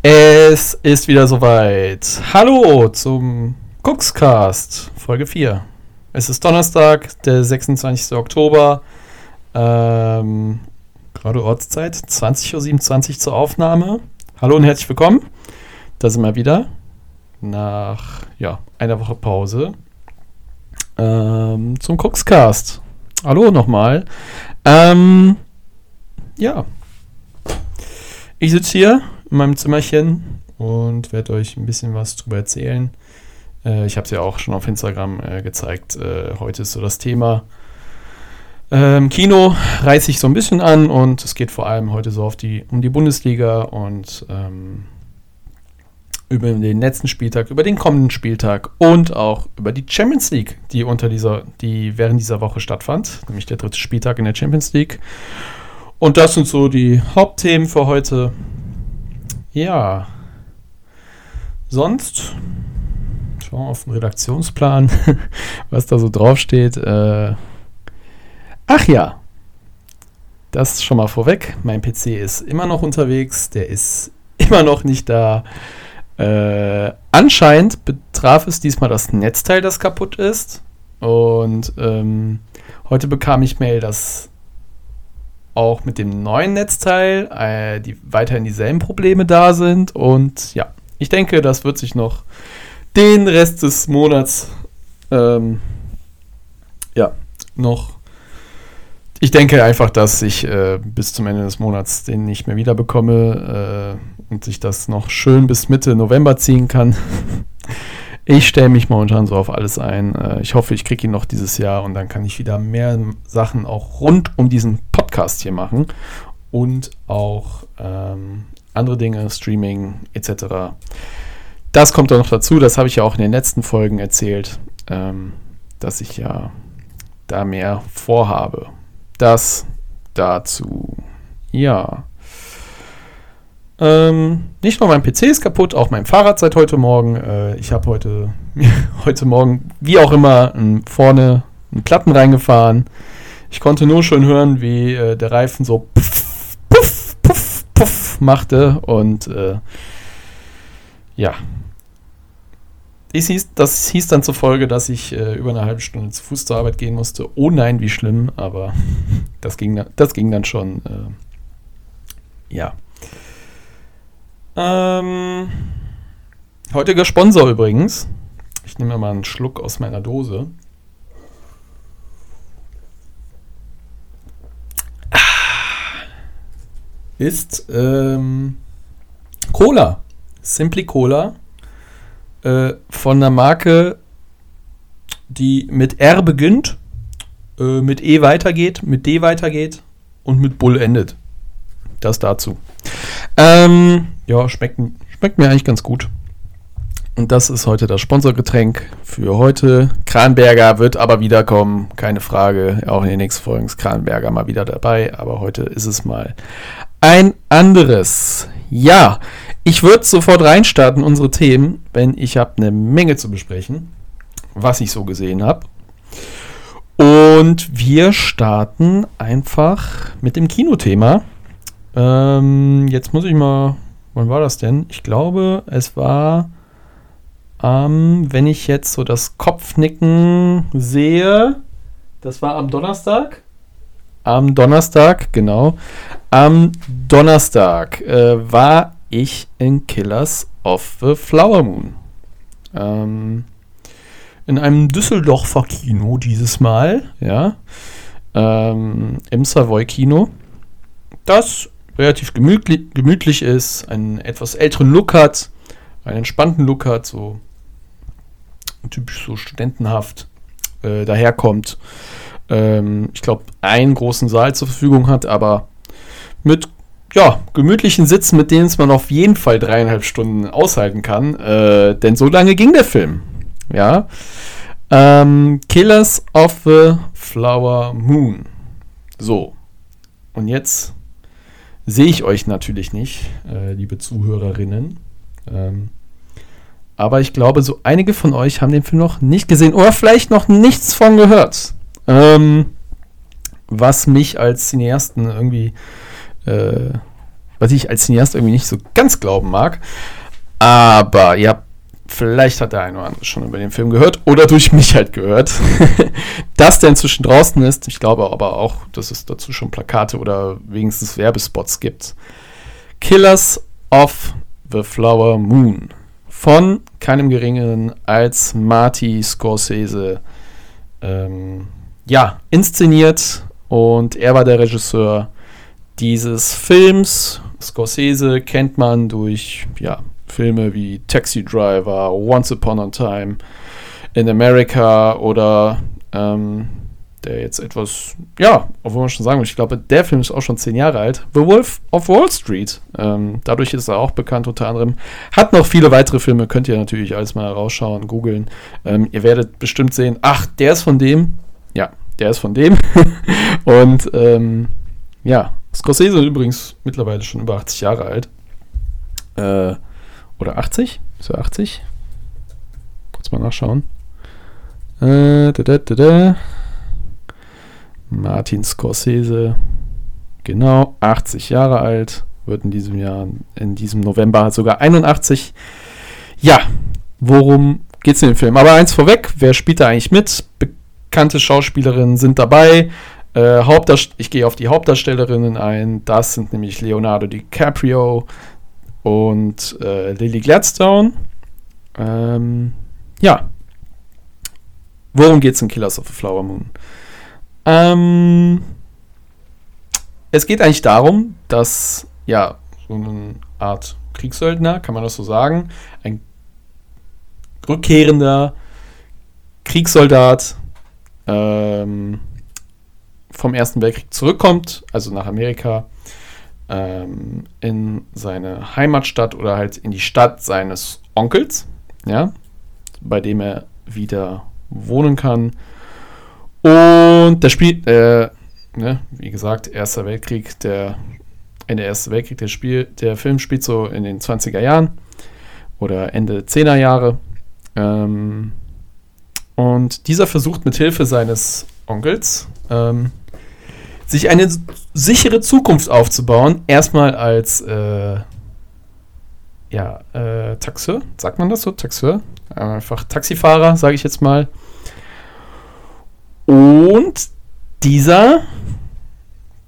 Es ist wieder soweit. Hallo zum Cookscast, Folge 4. Es ist Donnerstag, der 26. Oktober. Ähm, gerade Ortszeit, 20.27 Uhr zur Aufnahme. Hallo und herzlich willkommen. Da sind wir wieder. Nach ja, einer Woche Pause. Ähm, zum Cookscast. Hallo nochmal. Ähm, ja. Ich sitze hier in meinem Zimmerchen und werde euch ein bisschen was drüber erzählen. Äh, ich habe es ja auch schon auf Instagram äh, gezeigt. Äh, heute ist so das Thema ähm, Kino reiße ich so ein bisschen an und es geht vor allem heute so auf die, um die Bundesliga und ähm, über den letzten Spieltag, über den kommenden Spieltag und auch über die Champions League, die unter dieser, die während dieser Woche stattfand, nämlich der dritte Spieltag in der Champions League. Und das sind so die Hauptthemen für heute. Ja. Sonst schauen wir auf den Redaktionsplan, was da so draufsteht. Äh, ach ja. Das schon mal vorweg. Mein PC ist immer noch unterwegs. Der ist immer noch nicht da. Äh, anscheinend betraf es diesmal das Netzteil, das kaputt ist. Und ähm, heute bekam ich Mail, dass auch mit dem neuen Netzteil äh, die weiterhin dieselben Probleme da sind. Und ja, ich denke, das wird sich noch den Rest des Monats ähm, ja noch. Ich denke einfach, dass ich äh, bis zum Ende des Monats den nicht mehr wiederbekomme äh, und sich das noch schön bis Mitte November ziehen kann. Ich stelle mich momentan so auf alles ein. Äh, ich hoffe, ich kriege ihn noch dieses Jahr und dann kann ich wieder mehr Sachen auch rund um diesen Podcast hier machen und auch ähm, andere Dinge, Streaming etc. Das kommt dann noch dazu, das habe ich ja auch in den letzten Folgen erzählt, ähm, dass ich ja da mehr vorhabe. Das dazu. Ja. Ähm, nicht nur mein PC ist kaputt, auch mein Fahrrad seit heute Morgen. Äh, ich habe heute, heute Morgen, wie auch immer, vorne einen Platten reingefahren. Ich konnte nur schon hören, wie äh, der Reifen so puff, puff, puff, puff machte. Und äh, ja. Hieß, das hieß dann zur Folge, dass ich äh, über eine halbe Stunde zu Fuß zur Arbeit gehen musste. Oh nein, wie schlimm, aber das ging, das ging dann schon. Äh, ja. Ähm, heutiger Sponsor übrigens. Ich nehme mal einen Schluck aus meiner Dose. Ist ähm, Cola. Simply Cola. Äh, von einer Marke, die mit R beginnt, äh, mit E weitergeht, mit D weitergeht und mit Bull endet. Das dazu. Ähm, ja, schmeckt, schmeckt mir eigentlich ganz gut. Und das ist heute das Sponsorgetränk für heute. Kranberger wird aber wiederkommen, keine Frage. Auch in den nächsten Folgen ist Kranberger mal wieder dabei, aber heute ist es mal ein anderes. Ja, ich würde sofort reinstarten, unsere Themen, wenn ich habe eine Menge zu besprechen, was ich so gesehen habe. Und wir starten einfach mit dem Kinothema. Ähm, jetzt muss ich mal. Wann war das denn? Ich glaube, es war. Ähm, wenn ich jetzt so das Kopfnicken sehe, das war am Donnerstag. Am Donnerstag, genau. Am Donnerstag äh, war ich in Killers of the Flower Moon. Ähm, in einem Düsseldorfer Kino dieses Mal, ja. Ähm, Im Savoy Kino. Das relativ gemütlich, gemütlich ist, einen etwas älteren Look hat, einen entspannten Look hat, so typisch so studentenhaft äh, daherkommt. Ähm, ich glaube, einen großen Saal zur Verfügung hat, aber mit ja, gemütlichen Sitzen, mit denen es man auf jeden Fall dreieinhalb Stunden aushalten kann. Äh, denn so lange ging der Film. Ja. Ähm, Killers of the Flower Moon. So. Und jetzt sehe ich euch natürlich nicht, äh, liebe Zuhörerinnen. Ähm, aber ich glaube, so einige von euch haben den Film noch nicht gesehen oder vielleicht noch nichts von gehört. Ähm, was mich als Cineasten irgendwie äh, was ich als Cineast irgendwie nicht so ganz glauben mag. Aber ja, vielleicht hat der eine oder andere schon über den Film gehört oder durch mich halt gehört, dass der inzwischen draußen ist. Ich glaube aber auch, dass es dazu schon Plakate oder wenigstens Werbespots gibt. Killers of the Flower Moon von keinem geringeren als Marty Scorsese ähm, ja, inszeniert und er war der Regisseur dieses Films. Scorsese kennt man durch ja, Filme wie Taxi Driver, Once Upon a Time in America oder ähm, der jetzt etwas, ja, obwohl man schon sagen muss, ich glaube, der Film ist auch schon zehn Jahre alt. The Wolf of Wall Street. Ähm, dadurch ist er auch bekannt unter anderem. Hat noch viele weitere Filme, könnt ihr natürlich alles mal rausschauen, googeln. Ähm, ihr werdet bestimmt sehen, ach, der ist von dem. Ja, der ist von dem. Und ähm, ja, Scorsese übrigens mittlerweile schon über 80 Jahre alt. Äh, oder 80? Ist er 80? Kurz mal nachschauen. Äh, da, da, da. Martin Scorsese, genau 80 Jahre alt, wird in diesem Jahr, in diesem November sogar 81. Ja, worum geht es in dem Film? Aber eins vorweg, wer spielt da eigentlich mit? Bekannte Schauspielerinnen sind dabei. Äh, ich gehe auf die Hauptdarstellerinnen ein. Das sind nämlich Leonardo DiCaprio und äh, Lily Gladstone. Ähm, ja. Worum geht es in Killers of the Flower Moon? Ähm, es geht eigentlich darum, dass ja so eine Art Kriegssöldner, kann man das so sagen, ein rückkehrender Kriegssoldat ähm, vom Ersten Weltkrieg zurückkommt, also nach Amerika, ähm, in seine Heimatstadt oder halt in die Stadt seines Onkels, ja, bei dem er wieder wohnen kann und der Spiel, äh, ne, wie gesagt, Erster Weltkrieg, der Ende Erster Weltkrieg, der Spiel, der Film spielt so in den 20er Jahren oder Ende 10er Jahre. Ähm, und dieser versucht mit Hilfe seines Onkels ähm, sich eine sichere Zukunft aufzubauen. Erstmal als äh, ja, äh, Taxeur, sagt man das so? Taxeur? Einfach Taxifahrer, sage ich jetzt mal. Und dieser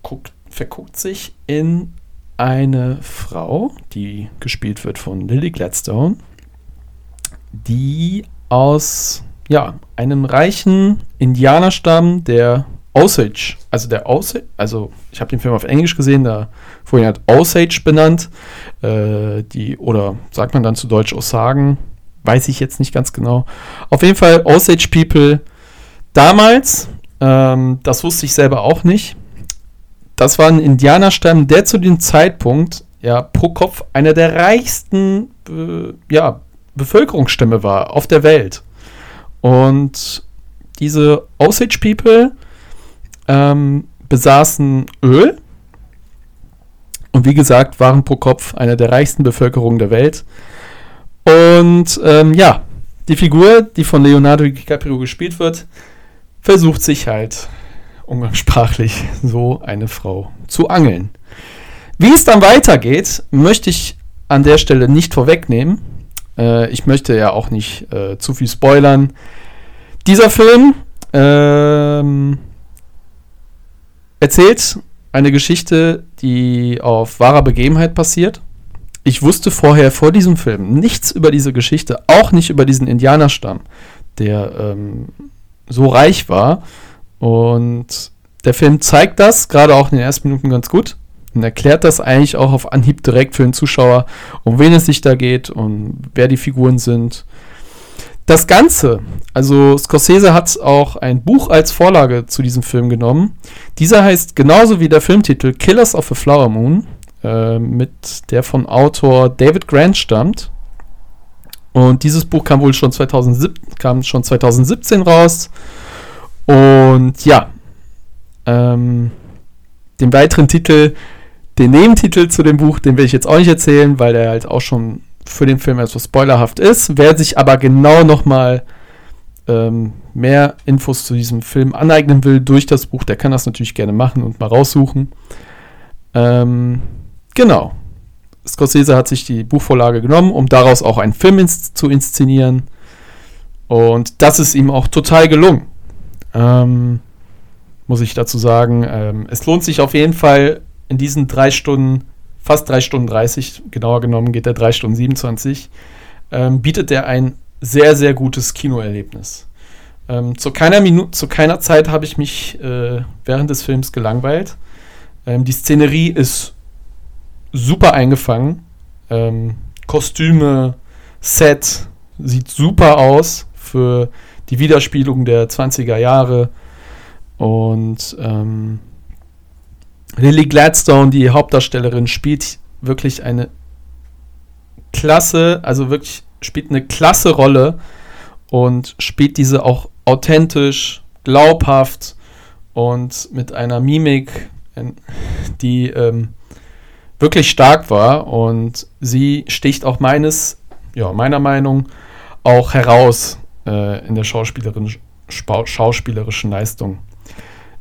guckt, verguckt sich in eine Frau, die gespielt wird von Lily Gladstone, die aus ja, einem reichen Indianerstamm der Osage, also der Osage, also ich habe den Film auf Englisch gesehen, da vorhin hat Osage benannt, äh, die, oder sagt man dann zu Deutsch Osagen, weiß ich jetzt nicht ganz genau. Auf jeden Fall Osage People damals, ähm, das wusste ich selber auch nicht, das war ein Indianerstamm, der zu dem Zeitpunkt ja pro Kopf einer der reichsten äh, ja, Bevölkerungsstämme war auf der Welt. Und diese Osage People ähm, besaßen Öl und wie gesagt waren pro Kopf einer der reichsten Bevölkerungen der Welt. Und ähm, ja, die Figur, die von Leonardo DiCaprio gespielt wird, versucht sich halt umgangssprachlich so eine Frau zu angeln. Wie es dann weitergeht, möchte ich an der Stelle nicht vorwegnehmen. Äh, ich möchte ja auch nicht äh, zu viel spoilern. Dieser Film ähm, erzählt eine Geschichte, die auf wahrer Begebenheit passiert. Ich wusste vorher vor diesem Film nichts über diese Geschichte, auch nicht über diesen Indianerstamm, der ähm, so reich war. Und der Film zeigt das, gerade auch in den ersten Minuten ganz gut. Und erklärt das eigentlich auch auf Anhieb direkt für den Zuschauer, um wen es sich da geht und wer die Figuren sind. Das Ganze, also Scorsese hat auch ein Buch als Vorlage zu diesem Film genommen. Dieser heißt genauso wie der Filmtitel Killers of the Flower Moon, äh, mit der von Autor David Grant stammt. Und dieses Buch kam wohl schon, 2007, kam schon 2017 raus. Und ja, ähm, den weiteren Titel, den Nebentitel zu dem Buch, den will ich jetzt auch nicht erzählen, weil der halt auch schon für den Film etwas spoilerhaft ist. Wer sich aber genau nochmal ähm, mehr Infos zu diesem Film aneignen will durch das Buch, der kann das natürlich gerne machen und mal raussuchen. Ähm, genau. Scorsese hat sich die Buchvorlage genommen, um daraus auch einen Film ins zu inszenieren. Und das ist ihm auch total gelungen. Ähm, muss ich dazu sagen. Ähm, es lohnt sich auf jeden Fall in diesen drei Stunden, fast drei Stunden 30, genauer genommen geht er drei Stunden 27, ähm, bietet er ein sehr, sehr gutes Kinoerlebnis. Ähm, zu, keiner Minute, zu keiner Zeit habe ich mich äh, während des Films gelangweilt. Ähm, die Szenerie ist super eingefangen. Ähm, Kostüme, Set sieht super aus für die Widerspielung der 20er Jahre. Und ähm, Lily Gladstone, die Hauptdarstellerin, spielt wirklich eine klasse, also wirklich spielt eine klasse Rolle und spielt diese auch authentisch, glaubhaft und mit einer Mimik, die ähm, wirklich stark war. Und sie sticht auch meines, ja, meiner Meinung auch heraus äh, in der schauspielerischen, schauspielerischen Leistung.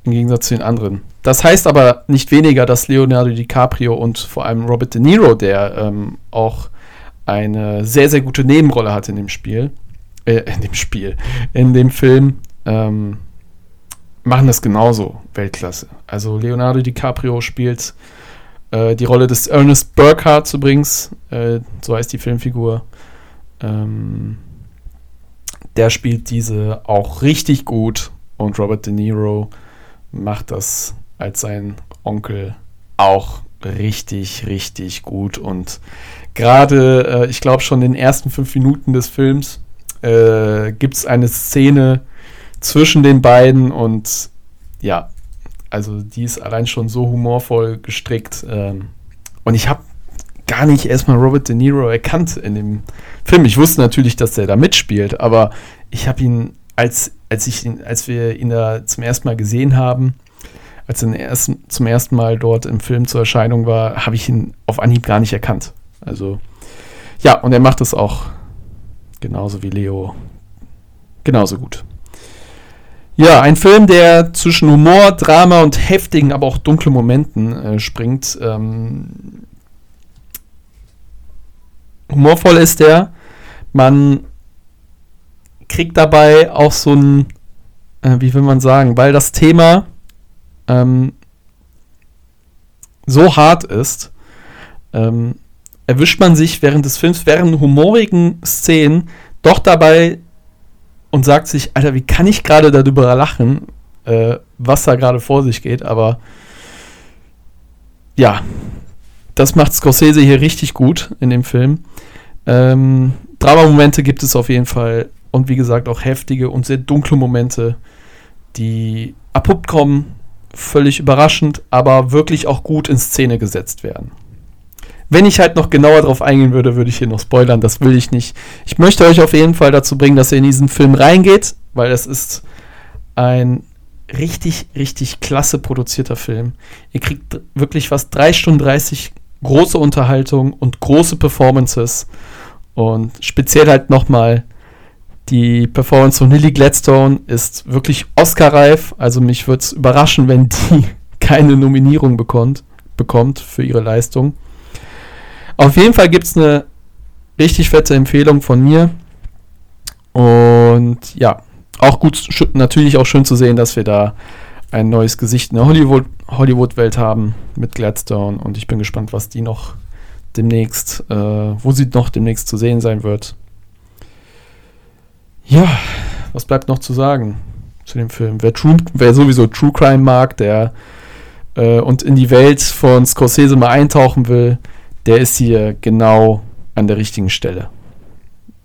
Im Gegensatz zu den anderen. Das heißt aber nicht weniger, dass Leonardo DiCaprio und vor allem Robert De Niro, der ähm, auch eine sehr, sehr gute Nebenrolle hat in dem Spiel, äh, in dem Spiel, in dem Film, ähm, machen das genauso Weltklasse. Also Leonardo DiCaprio spielt äh, die Rolle des Ernest Burkhardt übrigens, äh, so heißt die Filmfigur. Ähm, der spielt diese auch richtig gut und Robert De Niro macht das als sein Onkel auch richtig, richtig gut und gerade, äh, ich glaube schon in den ersten fünf Minuten des Films äh, gibt es eine Szene zwischen den beiden und ja, also die ist allein schon so humorvoll gestrickt. Ähm, und ich habe gar nicht erstmal Robert De Niro erkannt in dem Film. Ich wusste natürlich, dass er da mitspielt, aber ich habe ihn, als, als, ich ihn, als wir ihn da zum ersten Mal gesehen haben, als er zum ersten Mal dort im Film zur Erscheinung war, habe ich ihn auf Anhieb gar nicht erkannt. Also, ja, und er macht es auch genauso wie Leo genauso gut. Ja, ein Film, der zwischen Humor, Drama und heftigen, aber auch dunklen Momenten äh, springt. Ähm, humorvoll ist der. Man kriegt dabei auch so ein, äh, wie will man sagen, weil das Thema ähm, so hart ist, ähm, erwischt man sich während des Films, während humorigen Szenen, doch dabei und sagt sich, Alter, wie kann ich gerade darüber lachen, äh, was da gerade vor sich geht, aber ja, das macht Scorsese hier richtig gut in dem Film. Ähm, Drama-Momente gibt es auf jeden Fall und wie gesagt auch heftige und sehr dunkle Momente, die abrupt kommen, völlig überraschend, aber wirklich auch gut in Szene gesetzt werden. Wenn ich halt noch genauer drauf eingehen würde, würde ich hier noch spoilern. Das will ich nicht. Ich möchte euch auf jeden Fall dazu bringen, dass ihr in diesen Film reingeht, weil es ist ein richtig, richtig klasse produzierter Film. Ihr kriegt wirklich fast 3 Stunden 30 große Unterhaltung und große Performances. Und speziell halt nochmal die Performance von Lily Gladstone ist wirklich Oscar-reif. Also mich würde es überraschen, wenn die keine Nominierung bekommt, bekommt für ihre Leistung. Auf jeden Fall gibt es eine richtig fette Empfehlung von mir. Und ja, auch gut, natürlich auch schön zu sehen, dass wir da ein neues Gesicht in der Hollywood, Hollywood-Welt haben mit Gladstone. Und ich bin gespannt, was die noch demnächst, äh, wo sie noch demnächst zu sehen sein wird. Ja, was bleibt noch zu sagen zu dem Film? Wer, True, wer sowieso True Crime mag, der äh, und in die Welt von Scorsese mal eintauchen will, der ist hier genau an der richtigen Stelle.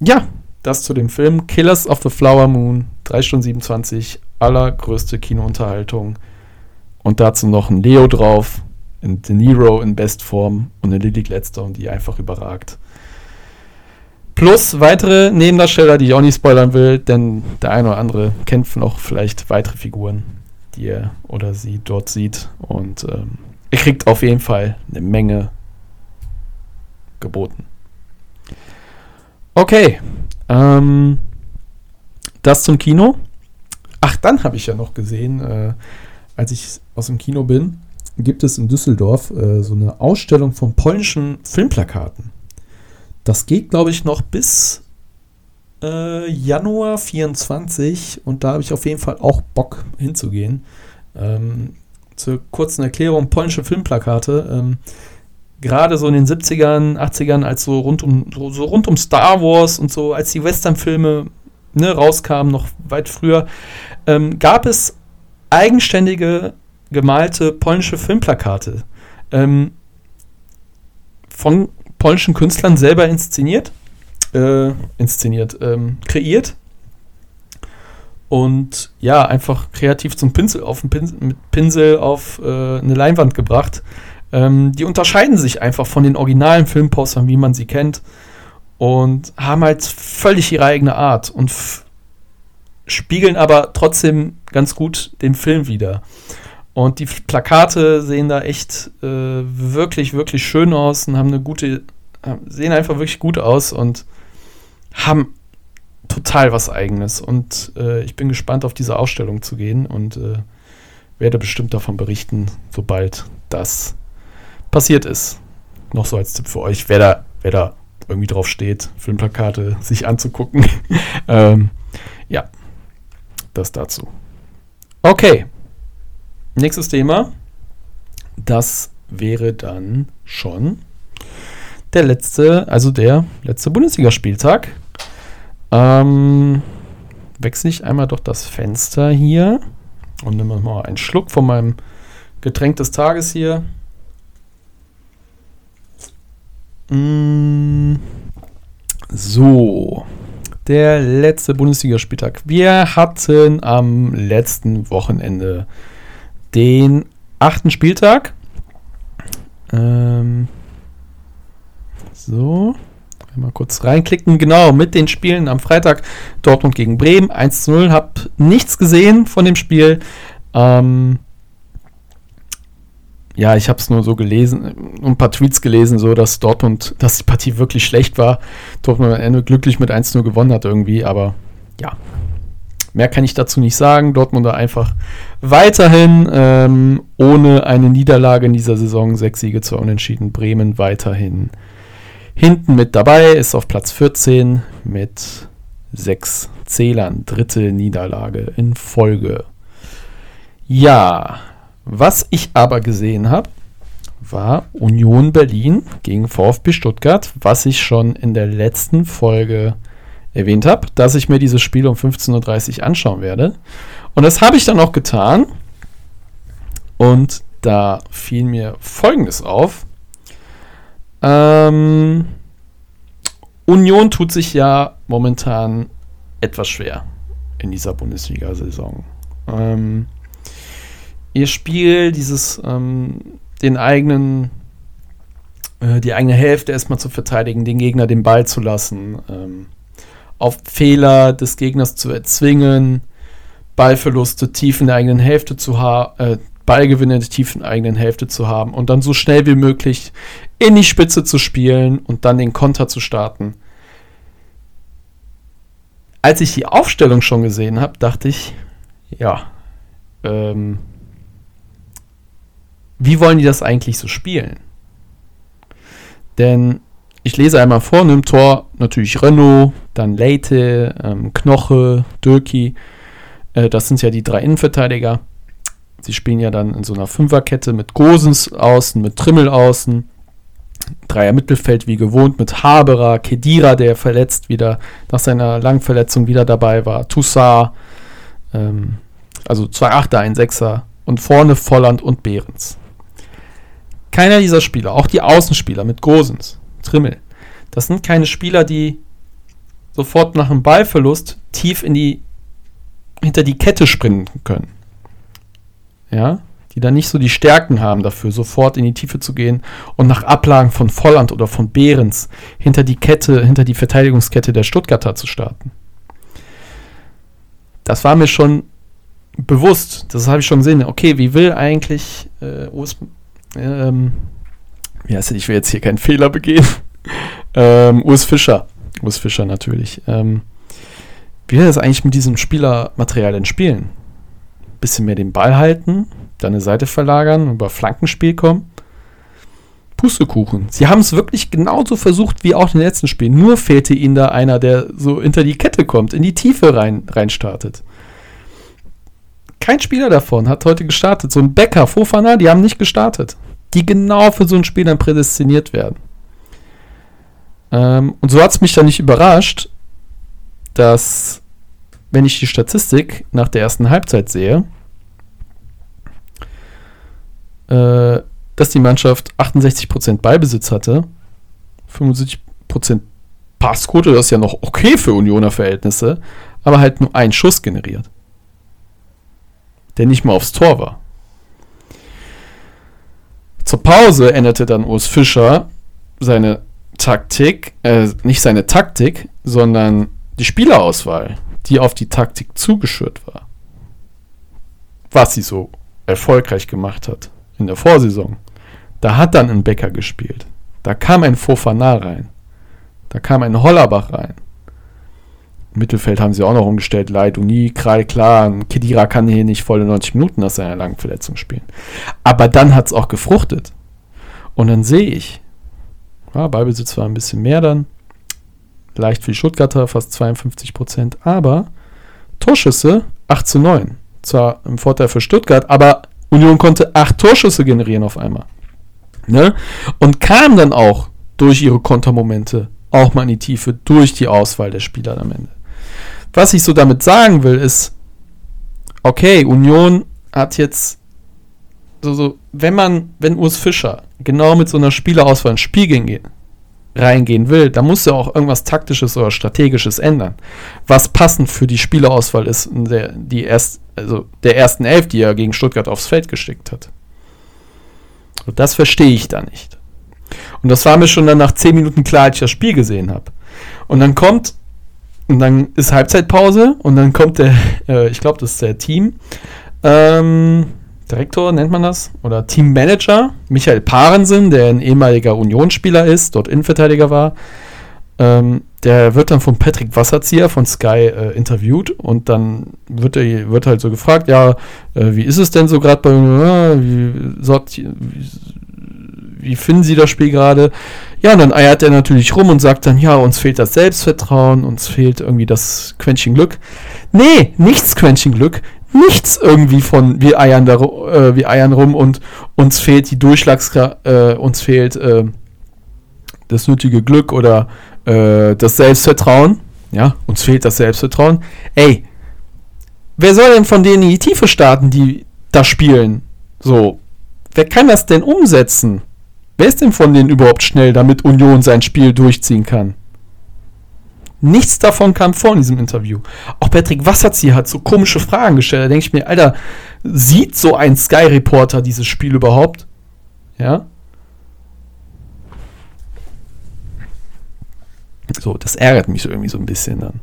Ja, das zu dem Film Killers of the Flower Moon, 3 Stunden 27, allergrößte Kinounterhaltung. Und dazu noch ein Leo drauf, ein De Niro in Bestform und eine Lily Gladstone, die einfach überragt. Plus weitere Nebendarsteller, die ich auch nicht spoilern will, denn der eine oder andere kennt noch vielleicht weitere Figuren, die er oder sie dort sieht. Und ähm, er kriegt auf jeden Fall eine Menge geboten. Okay, ähm, das zum Kino. Ach, dann habe ich ja noch gesehen, äh, als ich aus dem Kino bin, gibt es in Düsseldorf äh, so eine Ausstellung von polnischen Filmplakaten. Das geht, glaube ich, noch bis äh, Januar 24 und da habe ich auf jeden Fall auch Bock hinzugehen. Ähm, zur kurzen Erklärung, polnische Filmplakate. Ähm, Gerade so in den 70ern, 80ern, als so rund um, so, so rund um Star Wars und so, als die Western-Filme ne, rauskamen, noch weit früher, ähm, gab es eigenständige gemalte polnische Filmplakate. Ähm, von polnischen Künstlern selber inszeniert, äh, inszeniert, ähm, kreiert. Und ja, einfach kreativ zum Pinsel auf Pinsel, mit Pinsel auf äh, eine Leinwand gebracht. Ähm, die unterscheiden sich einfach von den originalen Filmpostern, wie man sie kennt. Und haben halt völlig ihre eigene Art und spiegeln aber trotzdem ganz gut den Film wieder. Und die Plakate sehen da echt äh, wirklich, wirklich schön aus und haben eine gute sehen einfach wirklich gut aus und haben total was Eigenes. Und äh, ich bin gespannt, auf diese Ausstellung zu gehen und äh, werde bestimmt davon berichten, sobald das passiert ist. Noch so als Tipp für euch, wer da, wer da irgendwie drauf steht, Filmplakate sich anzugucken. ähm, ja, das dazu. Okay, nächstes Thema. Das wäre dann schon der letzte, also der letzte Bundesligaspieltag. Ähm, wechsle ich einmal doch das Fenster hier und nehme mal einen Schluck von meinem Getränk des Tages hier. Mm, so, der letzte Bundesligaspieltag. Wir hatten am letzten Wochenende den achten Spieltag. Ähm, so. Einmal kurz reinklicken. Genau, mit den Spielen am Freitag Dortmund gegen Bremen 1 zu 0. Hab nichts gesehen von dem Spiel. Ähm, ja, ich habe es nur so gelesen, ein paar Tweets gelesen, so dass Dortmund, dass die Partie wirklich schlecht war. Dortmund am Ende glücklich mit 1-0 gewonnen hat irgendwie, aber ja, mehr kann ich dazu nicht sagen. Dortmund einfach weiterhin ähm, ohne eine Niederlage in dieser Saison, sechs Siege zu unentschieden. Bremen weiterhin Hinten mit dabei ist auf Platz 14 mit sechs Zählern. Dritte Niederlage in Folge. Ja, was ich aber gesehen habe, war Union Berlin gegen VfB Stuttgart, was ich schon in der letzten Folge erwähnt habe, dass ich mir dieses Spiel um 15.30 Uhr anschauen werde. Und das habe ich dann auch getan. Und da fiel mir Folgendes auf. Ähm, Union tut sich ja momentan etwas schwer in dieser Bundesliga-Saison. Ähm, ihr Spiel, dieses ähm, den eigenen, äh, die eigene Hälfte erstmal zu verteidigen, den Gegner den Ball zu lassen, ähm, auf Fehler des Gegners zu erzwingen, Ballverluste tief in der eigenen Hälfte zu haben, äh, Ballgewinne tief in der eigenen Hälfte zu haben und dann so schnell wie möglich in die Spitze zu spielen und dann den Konter zu starten. Als ich die Aufstellung schon gesehen habe, dachte ich, ja, ähm, wie wollen die das eigentlich so spielen? Denn ich lese einmal vor, im Tor natürlich Renault, dann Leite, ähm, Knoche, Dürki. Äh, das sind ja die drei Innenverteidiger. Sie spielen ja dann in so einer Fünferkette mit Gosens außen, mit Trimmel außen. Dreier Mittelfeld wie gewohnt mit Haberer, Kedira, der verletzt wieder nach seiner langen Verletzung wieder dabei war, Toussaint, ähm, also zwei Achter, ein Sechser und vorne Volland und Behrens. Keiner dieser Spieler, auch die Außenspieler mit Gosens, Trimmel, das sind keine Spieler, die sofort nach einem Ballverlust tief in die hinter die Kette springen können ja, die dann nicht so die Stärken haben dafür, sofort in die Tiefe zu gehen und nach Ablagen von Volland oder von Behrens hinter die Kette, hinter die Verteidigungskette der Stuttgarter zu starten. Das war mir schon bewusst, das habe ich schon gesehen. Okay, wie will eigentlich äh, US, ähm, wie heißt ich will jetzt hier keinen Fehler begehen. ähm, Urs Fischer, Urs Fischer natürlich. Ähm, wie will er das eigentlich mit diesem Spielermaterial denn spielen? bisschen mehr den Ball halten, dann eine Seite verlagern, über Flankenspiel kommen. Pustekuchen. Sie haben es wirklich genauso versucht wie auch in den letzten Spielen. Nur fehlte ihnen da einer, der so hinter die Kette kommt, in die Tiefe rein, rein startet. Kein Spieler davon hat heute gestartet. So ein Becker, Fofana, die haben nicht gestartet. Die genau für so ein Spiel dann prädestiniert werden. Ähm, und so hat es mich dann nicht überrascht, dass, wenn ich die Statistik nach der ersten Halbzeit sehe, äh, dass die Mannschaft 68% Ballbesitz hatte, 75% Passquote, das ist ja noch okay für Unioner Verhältnisse, aber halt nur einen Schuss generiert der nicht mal aufs Tor war. Zur Pause änderte dann Urs Fischer seine Taktik, äh, nicht seine Taktik, sondern die Spielerauswahl, die auf die Taktik zugeschürt war. Was sie so erfolgreich gemacht hat in der Vorsaison. Da hat dann ein Becker gespielt. Da kam ein Fofana rein. Da kam ein Hollerbach rein. Mittelfeld haben sie auch noch umgestellt. Leitung nie, gerade klar. Kedira kann hier nicht volle 90 Minuten nach seiner langen Verletzung spielen. Aber dann hat es auch gefruchtet. Und dann sehe ich, ja, Ballbesitz war ein bisschen mehr dann. Leicht die Stuttgarter, fast 52 Prozent. Aber Torschüsse 8 zu 9. Zwar im Vorteil für Stuttgart, aber Union konnte 8 Torschüsse generieren auf einmal. Ne? Und kam dann auch durch ihre Kontermomente auch mal in die Tiefe durch die Auswahl der Spieler am Ende. Was ich so damit sagen will, ist, okay, Union hat jetzt so, so wenn man, wenn Urs Fischer genau mit so einer Spielerauswahl ins Spiel gehen, reingehen will, dann muss er auch irgendwas taktisches oder strategisches ändern. Was passend für die Spielerauswahl ist, der, die erst, also der ersten Elf, die er gegen Stuttgart aufs Feld geschickt hat. Und das verstehe ich da nicht. Und das war mir schon dann nach 10 Minuten klar, als ich das Spiel gesehen habe. Und dann kommt und dann ist Halbzeitpause und dann kommt der, äh, ich glaube, das ist der Team. Ähm, Direktor nennt man das? Oder Teammanager, Michael Parensen, der ein ehemaliger Unionsspieler ist, dort Innenverteidiger war. Ähm, der wird dann von Patrick Wasserzieher von Sky äh, interviewt und dann wird, er, wird halt so gefragt, ja, äh, wie ist es denn so gerade bei Union? Wie, wie, wie finden Sie das Spiel gerade? Ja, und dann eiert er natürlich rum und sagt dann, ja, uns fehlt das Selbstvertrauen, uns fehlt irgendwie das Quäntchen Glück. Nee, nichts Quäntchen Glück, nichts irgendwie von, wir eiern, da, äh, wir eiern rum und uns fehlt die Durchschlagskraft, äh, uns fehlt äh, das nötige Glück oder äh, das Selbstvertrauen. Ja, uns fehlt das Selbstvertrauen. Ey, wer soll denn von denen in die Tiefe starten, die da spielen? So, wer kann das denn umsetzen? Wer ist denn von denen überhaupt schnell, damit Union sein Spiel durchziehen kann? Nichts davon kam vor in diesem Interview. Auch Patrick Wasserzieher hat so komische Fragen gestellt. Da denke ich mir, Alter, sieht so ein Sky-Reporter dieses Spiel überhaupt? Ja? So, das ärgert mich so irgendwie so ein bisschen dann.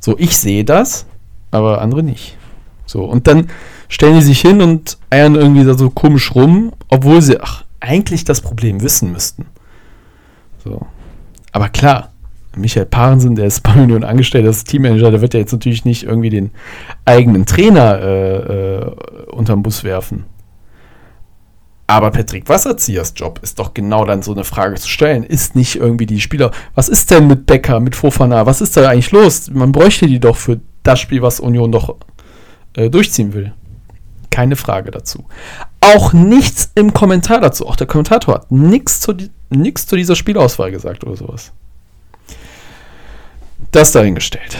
So, ich sehe das, aber andere nicht. So, und dann stellen die sich hin und eiern irgendwie da so komisch rum, obwohl sie, ach, eigentlich das Problem wissen müssten. So. Aber klar, Michael Parensen, der ist bei Union angestellt, das Teammanager, der wird ja jetzt natürlich nicht irgendwie den eigenen Trainer äh, äh, unterm Bus werfen. Aber Patrick Wasserziehers Job ist doch genau dann so eine Frage zu stellen. Ist nicht irgendwie die Spieler, was ist denn mit Becker, mit Fofana, was ist da eigentlich los? Man bräuchte die doch für das Spiel, was Union doch äh, durchziehen will. Keine Frage dazu. Auch nichts im Kommentar dazu. Auch der Kommentator hat nichts zu, nichts zu dieser Spielauswahl gesagt oder sowas. Das dahingestellt.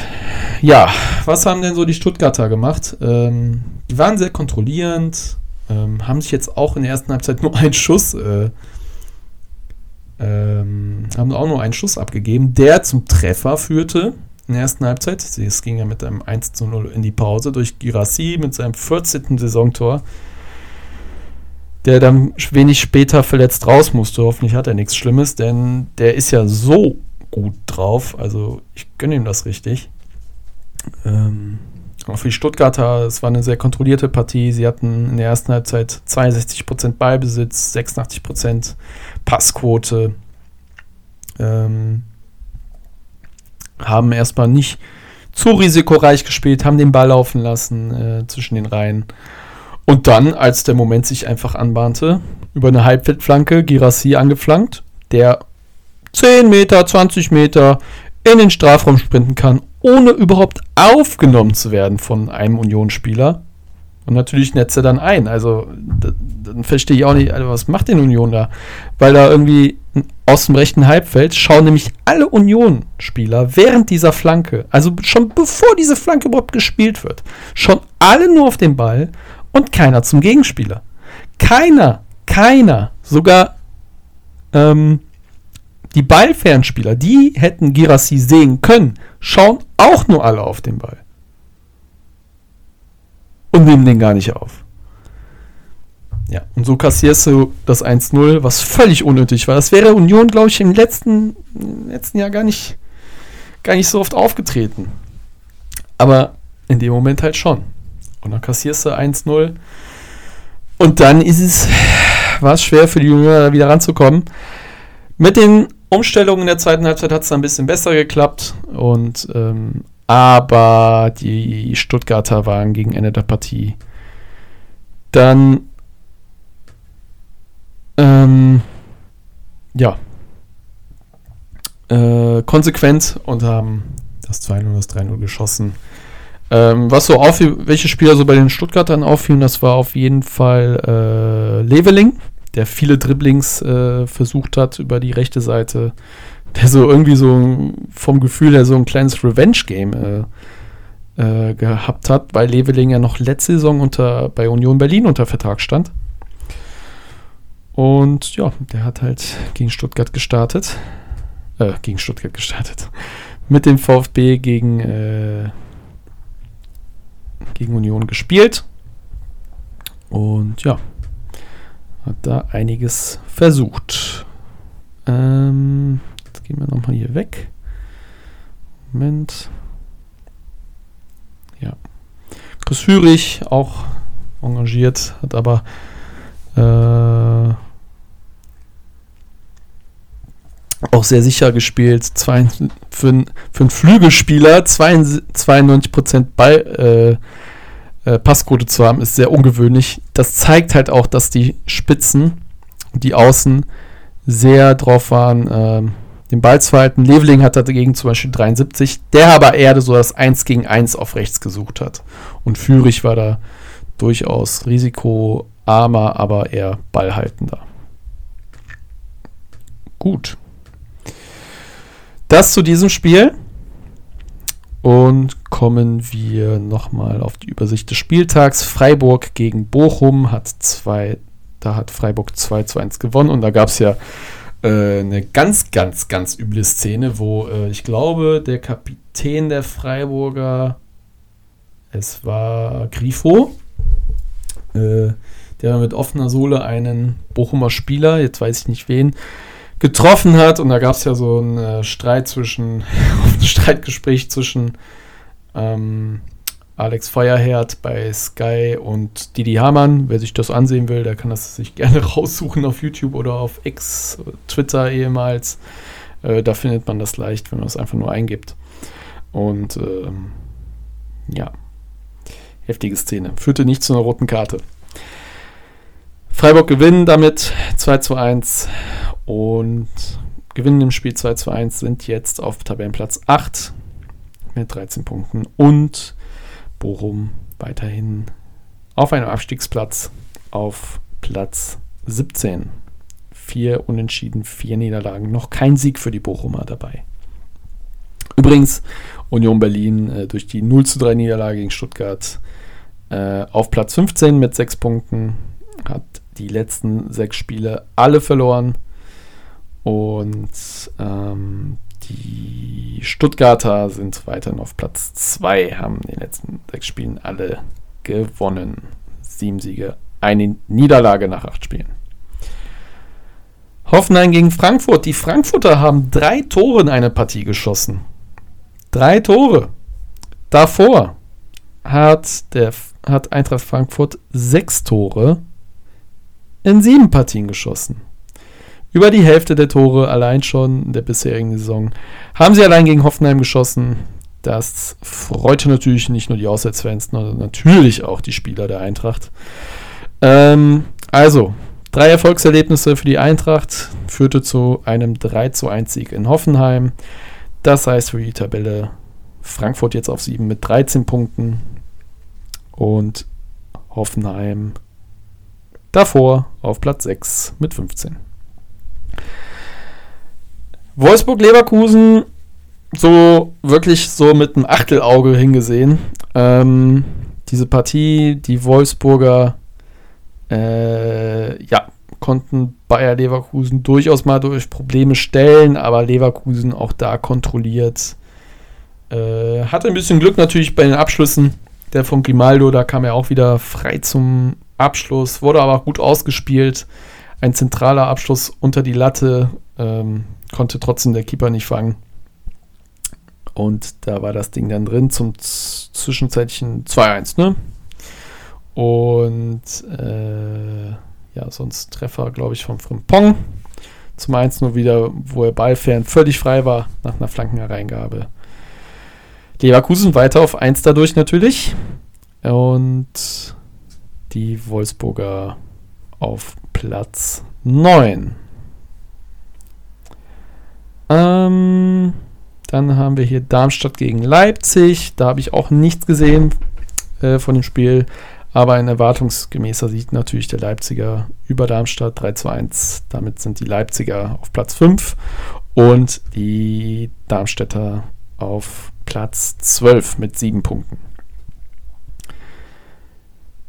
Ja, was haben denn so die Stuttgarter gemacht? Ähm, die waren sehr kontrollierend, ähm, haben sich jetzt auch in der ersten Halbzeit nur einen Schuss, äh, ähm, haben auch nur einen Schuss abgegeben, der zum Treffer führte in der ersten Halbzeit. Es ging ja mit einem 1 zu 0 in die Pause durch Girassi mit seinem 14. Saisontor, der dann wenig später verletzt raus musste. Hoffentlich hat er nichts Schlimmes, denn der ist ja so gut drauf. Also ich gönne ihm das richtig. Ähm, auch für die Stuttgarter, es war eine sehr kontrollierte Partie. Sie hatten in der ersten Halbzeit 62% Ballbesitz, 86% Passquote. Ähm, haben erstmal nicht zu risikoreich gespielt, haben den Ball laufen lassen äh, zwischen den Reihen. Und dann, als der Moment sich einfach anbahnte, über eine Halbfeldflanke Girassi angeflankt, der 10 Meter, 20 Meter in den Strafraum sprinten kann, ohne überhaupt aufgenommen zu werden von einem Unionsspieler. Und natürlich netzt er dann ein. Also, dann verstehe ich auch nicht, also was macht denn Union da? Weil da irgendwie aus dem rechten Halbfeld schauen nämlich alle Union-Spieler während dieser Flanke, also schon bevor diese Flanke überhaupt gespielt wird, schon alle nur auf den Ball und keiner zum Gegenspieler. Keiner, keiner, sogar ähm, die Ballfernspieler, die hätten Girassi sehen können, schauen auch nur alle auf den Ball und nehmen den gar nicht auf. Ja, und so kassierst du das 1-0, was völlig unnötig war. Das wäre Union, glaube ich, im letzten, im letzten Jahr gar nicht, gar nicht so oft aufgetreten. Aber in dem Moment halt schon. Und dann kassierst du 1-0. Und dann ist es, war es schwer für die da wieder ranzukommen. Mit den Umstellungen in der zweiten Halbzeit hat es ein bisschen besser geklappt. Und ähm, aber die Stuttgarter waren gegen Ende der Partie dann ähm, ja äh, konsequent und haben das 2-0 und das 3-0 geschossen. Ähm, was so auffiel, welche Spieler so bei den Stuttgartern auffielen, das war auf jeden Fall äh, Leveling, der viele Dribblings äh, versucht hat über die rechte Seite der so irgendwie so vom Gefühl her so ein kleines Revenge-Game äh, äh, gehabt hat, weil Leveling ja noch letzte Saison unter, bei Union Berlin unter Vertrag stand. Und ja, der hat halt gegen Stuttgart gestartet. Äh, gegen Stuttgart gestartet. Mit dem VfB gegen, äh, gegen Union gespielt. Und ja, hat da einiges versucht. Ähm, gehen wir nochmal hier weg. Moment. Ja. Chris Führig auch engagiert, hat aber äh, auch sehr sicher gespielt. Zwei, für, für einen Flügelspieler 92% Ball, äh, äh, Passquote zu haben, ist sehr ungewöhnlich. Das zeigt halt auch, dass die Spitzen, die Außen, sehr drauf waren, äh, den Ball zu halten. Leveling hat dagegen zum Beispiel 73, der aber eher so das 1 gegen 1 auf rechts gesucht hat. Und Führig war da durchaus risikoarmer, aber eher ballhaltender. Gut. Das zu diesem Spiel. Und kommen wir nochmal auf die Übersicht des Spieltags. Freiburg gegen Bochum hat zwei, da hat Freiburg 2 zu 1 gewonnen und da gab es ja äh, eine ganz, ganz, ganz üble Szene, wo äh, ich glaube, der Kapitän der Freiburger, es war Grifo, äh, der mit offener Sohle einen Bochumer Spieler, jetzt weiß ich nicht wen, getroffen hat. Und da gab es ja so einen äh, Streit zwischen, ein Streitgespräch zwischen ähm, Alex Feuerherd bei Sky und Didi Hamann. Wer sich das ansehen will, der kann das sich gerne raussuchen auf YouTube oder auf X, Twitter ehemals. Äh, da findet man das leicht, wenn man es einfach nur eingibt. Und ähm, ja, heftige Szene. Führte nicht zu einer roten Karte. Freiburg gewinnen damit 2 zu 1 und gewinnen im Spiel 2 zu 1, sind jetzt auf Tabellenplatz 8 mit 13 Punkten und Bochum weiterhin auf einem Abstiegsplatz auf Platz 17. Vier Unentschieden, vier Niederlagen, noch kein Sieg für die Bochumer dabei. Übrigens, Union Berlin äh, durch die 0 zu 3 Niederlage gegen Stuttgart äh, auf Platz 15 mit sechs Punkten, hat die letzten sechs Spiele alle verloren und ähm, die Stuttgarter sind weiterhin auf Platz 2, haben in den letzten sechs Spielen alle gewonnen. Sieben Siege, eine Niederlage nach acht Spielen. Hoffenheim gegen Frankfurt. Die Frankfurter haben drei Tore in eine Partie geschossen. Drei Tore. Davor hat, der, hat Eintracht Frankfurt sechs Tore in sieben Partien geschossen. Über die Hälfte der Tore allein schon in der bisherigen Saison haben sie allein gegen Hoffenheim geschossen. Das freute natürlich nicht nur die Auswärtsfans, sondern natürlich auch die Spieler der Eintracht. Ähm, also, drei Erfolgserlebnisse für die Eintracht führte zu einem 3 zu 1 Sieg in Hoffenheim. Das heißt für die Tabelle Frankfurt jetzt auf 7 mit 13 Punkten und Hoffenheim davor auf Platz 6 mit 15. Wolfsburg-Leverkusen so wirklich so mit einem Achtelauge hingesehen. Ähm, diese Partie, die Wolfsburger, äh, ja, konnten Bayer Leverkusen durchaus mal durch Probleme stellen, aber Leverkusen auch da kontrolliert. Äh, hatte ein bisschen Glück natürlich bei den Abschlüssen. Der von Grimaldo, da kam er auch wieder frei zum Abschluss, wurde aber gut ausgespielt. Ein zentraler Abschluss unter die Latte, ähm, konnte trotzdem der Keeper nicht fangen. Und da war das Ding dann drin zum zwischenzeitlichen 2-1, ne? Und äh, ja, sonst Treffer, glaube ich, vom Frimpong. Zum 1 nur wieder, wo er Ballfern völlig frei war nach einer Flankenhereingabe. Leverkusen weiter auf 1 dadurch natürlich. Und die Wolfsburger auf Platz 9. Ähm, dann haben wir hier Darmstadt gegen Leipzig. Da habe ich auch nichts gesehen äh, von dem Spiel. Aber ein erwartungsgemäßer Sieg natürlich der Leipziger über Darmstadt 3 zu 1. Damit sind die Leipziger auf Platz 5 und die Darmstädter auf Platz 12 mit 7 Punkten.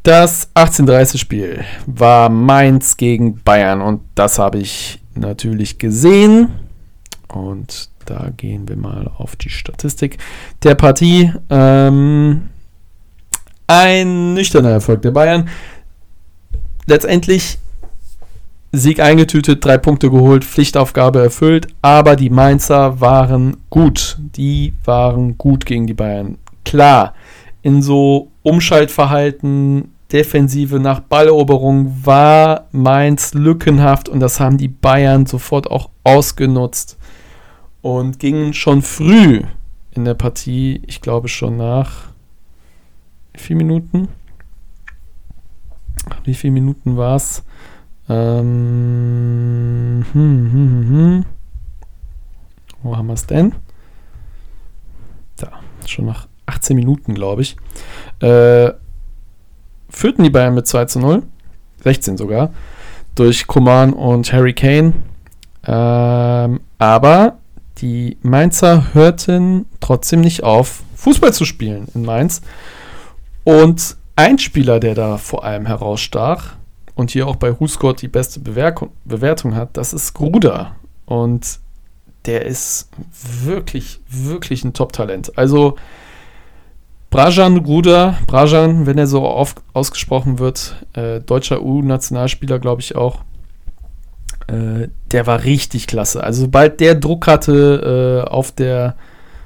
Das 18:30-Spiel war Mainz gegen Bayern und das habe ich natürlich gesehen. Und da gehen wir mal auf die Statistik der Partie. Ähm, ein nüchterner Erfolg der Bayern. Letztendlich Sieg eingetütet, drei Punkte geholt, Pflichtaufgabe erfüllt, aber die Mainzer waren gut. Die waren gut gegen die Bayern. Klar, in so Umschaltverhalten, Defensive nach Balleroberung war Mainz lückenhaft und das haben die Bayern sofort auch ausgenutzt und gingen schon früh in der Partie, ich glaube schon nach vier Minuten. Wie viele Minuten war es? Ähm, hm, hm, hm, hm. Wo haben wir es denn? Da, schon nach 18 Minuten, glaube ich. Äh, führten die Bayern mit 2 zu 0. 16 sogar. Durch Koman und Harry Kane. Ähm, aber die Mainzer hörten trotzdem nicht auf, Fußball zu spielen in Mainz. Und ein Spieler, der da vor allem herausstach und hier auch bei WhoScored die beste Bewertung, Bewertung hat, das ist Gruder. Und der ist wirklich, wirklich ein Top-Talent. Also Brajan Gruder, Brajan, wenn er so oft ausgesprochen wird, äh, deutscher U-Nationalspieler, glaube ich auch, äh, der war richtig klasse. Also sobald der Druck hatte äh, auf der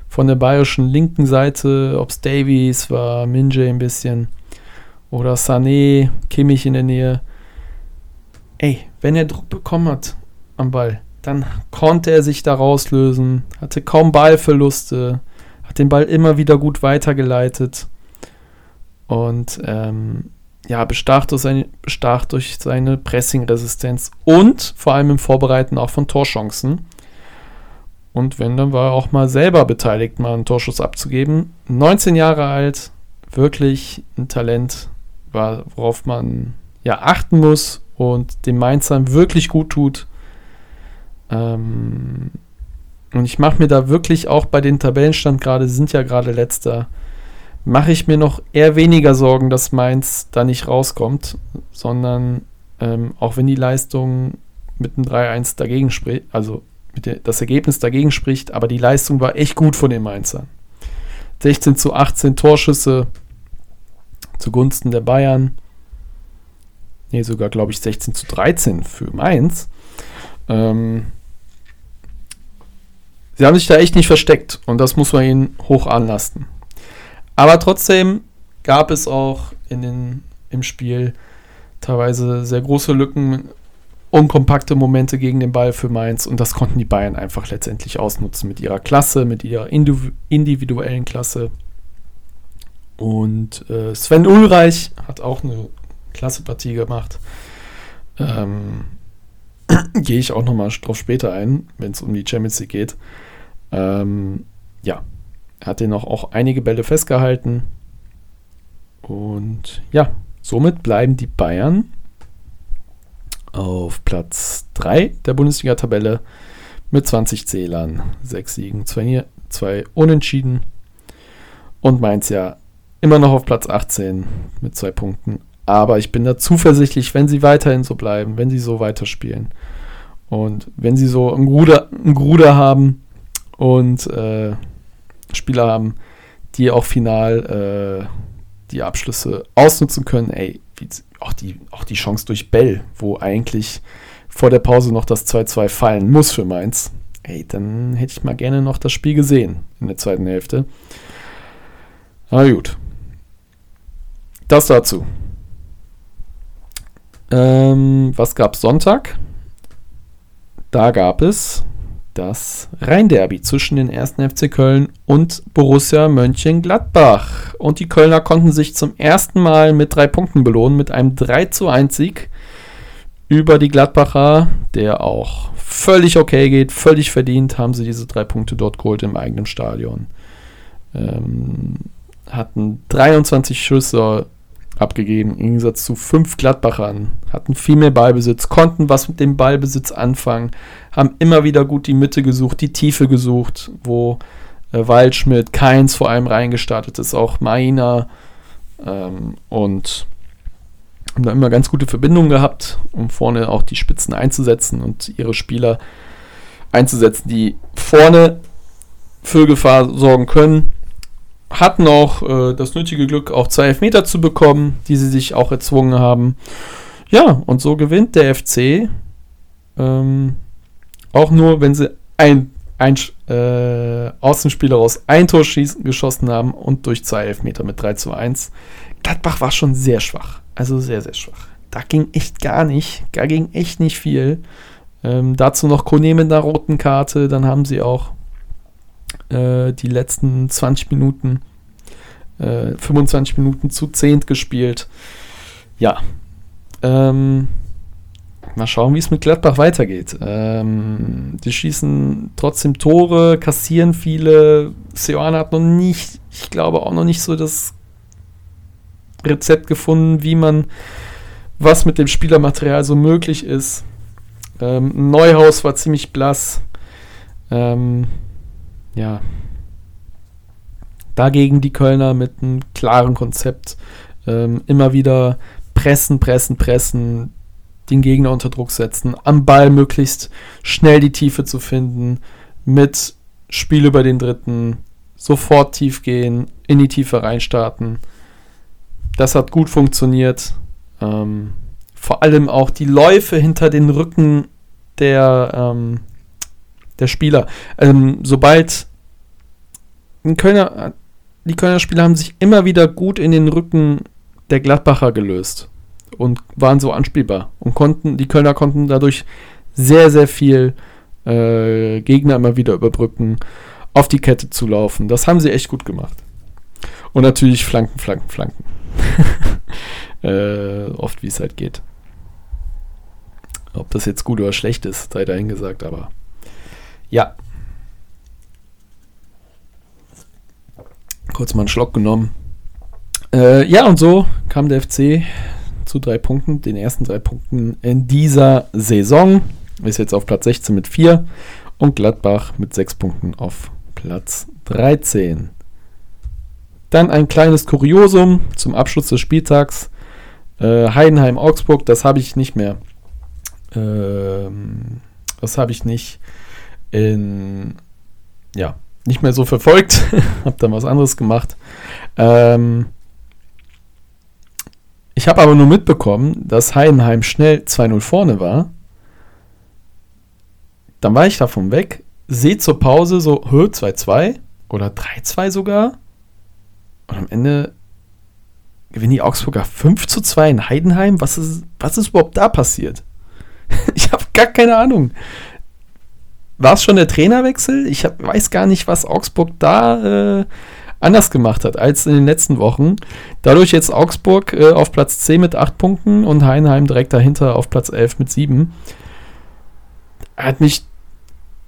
von der bayerischen linken Seite, ob es Davies war, Minje ein bisschen oder Sané, Kimmich in der Nähe. Ey, wenn er Druck bekommen hat am Ball, dann konnte er sich da rauslösen, hatte kaum Ballverluste, hat den Ball immer wieder gut weitergeleitet und ähm, ja, bestach durch seine, bestach durch seine Pressing-Resistenz und vor allem im Vorbereiten auch von Torchancen. Und wenn, dann war er auch mal selber beteiligt, mal einen Torschuss abzugeben. 19 Jahre alt, wirklich ein Talent, worauf man ja achten muss und dem Mainzern wirklich gut tut. Ähm, und ich mache mir da wirklich auch bei den Tabellenstand gerade, sind ja gerade letzter, mache ich mir noch eher weniger Sorgen, dass Mainz da nicht rauskommt, sondern ähm, auch wenn die Leistung mit einem 3-1 dagegen spricht, also der, das Ergebnis dagegen spricht, aber die Leistung war echt gut von den Mainzern. 16 zu 18 Torschüsse zugunsten der Bayern. Ne, sogar glaube ich 16 zu 13 für Mainz. Ähm, sie haben sich da echt nicht versteckt und das muss man ihnen hoch anlasten. Aber trotzdem gab es auch in den, im Spiel teilweise sehr große Lücken unkompakte Momente gegen den Ball für Mainz und das konnten die Bayern einfach letztendlich ausnutzen mit ihrer Klasse, mit ihrer individuellen Klasse. Und äh, Sven Ulreich hat auch eine klasse Partie gemacht. Ähm, Gehe ich auch nochmal drauf später ein, wenn es um die Champions League geht. Ähm, ja, hat den auch, auch einige Bälle festgehalten. Und ja, somit bleiben die Bayern auf Platz 3 der Bundesliga-Tabelle mit 20 Zählern, 6 Siegen, 2 Unentschieden. Und Mainz ja immer noch auf Platz 18 mit 2 Punkten. Aber ich bin da zuversichtlich, wenn sie weiterhin so bleiben, wenn sie so weiterspielen. Und wenn sie so ein Gruder, ein Gruder haben und äh, Spieler haben, die auch final äh, die Abschlüsse ausnutzen können, ey, auch die, auch die Chance durch Bell, wo eigentlich vor der Pause noch das 2-2 fallen muss für Mainz, ey, dann hätte ich mal gerne noch das Spiel gesehen in der zweiten Hälfte. Aber gut. Das dazu. Ähm, was gab es Sonntag? Da gab es das Rhein-Derby zwischen den ersten FC Köln und Borussia Mönchengladbach. Und die Kölner konnten sich zum ersten Mal mit drei Punkten belohnen, mit einem 3 zu 1 Sieg über die Gladbacher, der auch völlig okay geht, völlig verdient, haben sie diese drei Punkte dort geholt im eigenen Stadion. Ähm, hatten 23 Schüsse abgegeben, im Gegensatz zu fünf Gladbachern. Hatten viel mehr Ballbesitz, konnten was mit dem Ballbesitz anfangen, haben immer wieder gut die Mitte gesucht, die Tiefe gesucht, wo äh, Waldschmidt, Keins vor allem reingestartet ist, auch Maina ähm, und haben da immer ganz gute Verbindungen gehabt, um vorne auch die Spitzen einzusetzen und ihre Spieler einzusetzen, die vorne für Gefahr sorgen können hatten auch äh, das nötige Glück, auch zwei Elfmeter zu bekommen, die sie sich auch erzwungen haben. Ja, und so gewinnt der FC. Ähm, auch nur, wenn sie ein, ein äh, Außenspieler aus ein Tor schießen, geschossen haben und durch zwei Elfmeter mit 3 zu 1. Gladbach war schon sehr schwach. Also sehr, sehr schwach. Da ging echt gar nicht. Da ging echt nicht viel. Ähm, dazu noch Kone mit einer roten Karte. Dann haben sie auch äh, die letzten 20 Minuten, äh, 25 Minuten zu zehnt gespielt. Ja. Ähm, mal schauen, wie es mit Gladbach weitergeht. Ähm, die schießen trotzdem Tore, kassieren viele. Seoane hat noch nicht, ich glaube auch noch nicht so das Rezept gefunden, wie man was mit dem Spielermaterial so möglich ist. Ähm, Neuhaus war ziemlich blass. Ähm, ja, dagegen die Kölner mit einem klaren Konzept ähm, immer wieder pressen, pressen, pressen, den Gegner unter Druck setzen, am Ball möglichst schnell die Tiefe zu finden, mit Spiel über den Dritten, sofort tief gehen, in die Tiefe reinstarten. Das hat gut funktioniert. Ähm, vor allem auch die Läufe hinter den Rücken der, ähm, der Spieler. Ähm, sobald Kölner, die Kölner Spieler haben sich immer wieder gut in den Rücken der Gladbacher gelöst und waren so anspielbar und konnten, die Kölner konnten dadurch sehr, sehr viel äh, Gegner immer wieder überbrücken, auf die Kette zu laufen. Das haben sie echt gut gemacht. Und natürlich Flanken, Flanken, Flanken. äh, oft wie es halt geht. Ob das jetzt gut oder schlecht ist, sei dahingesagt, aber ja. Kurz mal einen Schluck genommen. Äh, ja, und so kam der FC zu drei Punkten, den ersten drei Punkten in dieser Saison. Ist jetzt auf Platz 16 mit 4 und Gladbach mit 6 Punkten auf Platz 13. Dann ein kleines Kuriosum zum Abschluss des Spieltags. Äh, Heidenheim-Augsburg, das habe ich nicht mehr. Ähm, das habe ich nicht in, ja, nicht mehr so verfolgt. habe dann was anderes gemacht. Ähm, ich habe aber nur mitbekommen, dass Heidenheim schnell 2-0 vorne war. Dann war ich davon weg, sehe zur Pause so 2-2 oder 3-2 sogar. Und am Ende gewinnen die Augsburger 5 2 in Heidenheim. Was ist, was ist überhaupt da passiert? ich gar keine Ahnung. War es schon der Trainerwechsel? Ich hab, weiß gar nicht, was Augsburg da äh, anders gemacht hat als in den letzten Wochen. Dadurch jetzt Augsburg äh, auf Platz 10 mit 8 Punkten und Heinheim direkt dahinter auf Platz 11 mit 7. Hat mich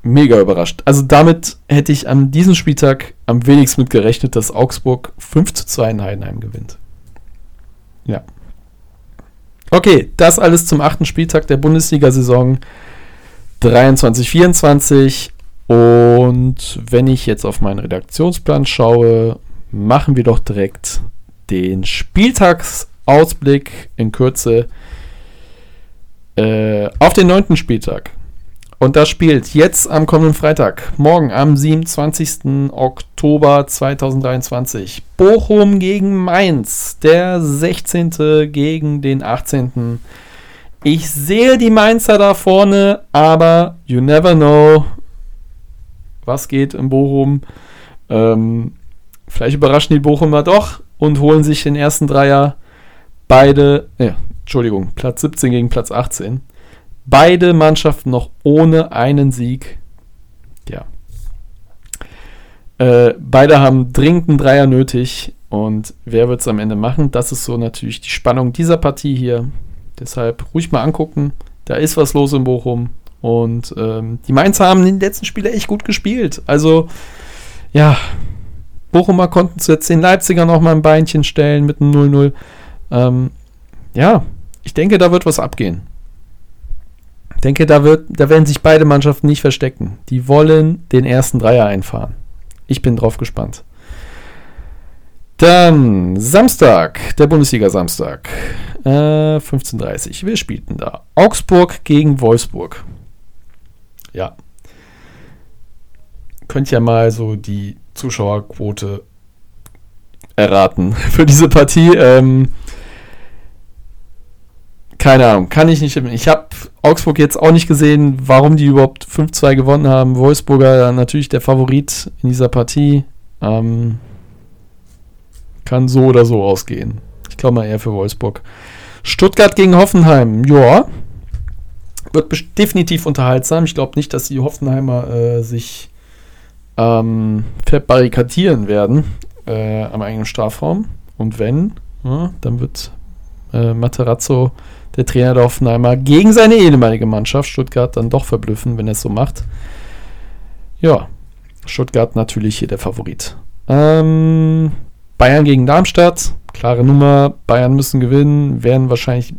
mega überrascht. Also damit hätte ich an diesem Spieltag am wenigsten mit gerechnet, dass Augsburg 5 zu 2 in Heidenheim gewinnt. Ja. Okay, das alles zum achten Spieltag der Bundesliga-Saison 23-24. Und wenn ich jetzt auf meinen Redaktionsplan schaue, machen wir doch direkt den Spieltagsausblick in Kürze äh, auf den neunten Spieltag. Und das spielt jetzt am kommenden Freitag, morgen am 27. Oktober 2023. Bochum gegen Mainz, der 16. gegen den 18. Ich sehe die Mainzer da vorne, aber you never know, was geht in Bochum. Ähm, vielleicht überraschen die Bochumer doch und holen sich den ersten Dreier. Beide, ja, Entschuldigung, Platz 17 gegen Platz 18. Beide Mannschaften noch ohne einen Sieg. Ja. Äh, beide haben dringend einen Dreier nötig. Und wer wird es am Ende machen? Das ist so natürlich die Spannung dieser Partie hier. Deshalb ruhig mal angucken. Da ist was los in Bochum. Und ähm, die Mainzer haben in den letzten Spielen echt gut gespielt. Also, ja, Bochumer konnten zuletzt den Leipziger noch mal ein Beinchen stellen mit einem 0-0. Ähm, ja, ich denke, da wird was abgehen denke, da, wird, da werden sich beide Mannschaften nicht verstecken. Die wollen den ersten Dreier einfahren. Ich bin drauf gespannt. Dann Samstag, der Bundesliga-Samstag. Äh, 15.30 Wir spielten da. Augsburg gegen Wolfsburg. Ja. Könnt ja mal so die Zuschauerquote erraten für diese Partie. Ähm, keine Ahnung, kann ich nicht. Ich habe Augsburg jetzt auch nicht gesehen, warum die überhaupt 5-2 gewonnen haben. Wolfsburger natürlich der Favorit in dieser Partie. Ähm, kann so oder so ausgehen. Ich glaube mal eher für Wolfsburg. Stuttgart gegen Hoffenheim. Ja. Wird definitiv unterhaltsam. Ich glaube nicht, dass die Hoffenheimer äh, sich ähm, verbarrikadieren werden äh, am eigenen Strafraum. Und wenn, ja, dann wird äh, Materazzo der Trainer der Hoffenheimer gegen seine ehemalige Mannschaft Stuttgart dann doch verblüffen, wenn er es so macht. Ja, Stuttgart natürlich hier der Favorit. Ähm, Bayern gegen Darmstadt, klare Nummer. Bayern müssen gewinnen, werden wahrscheinlich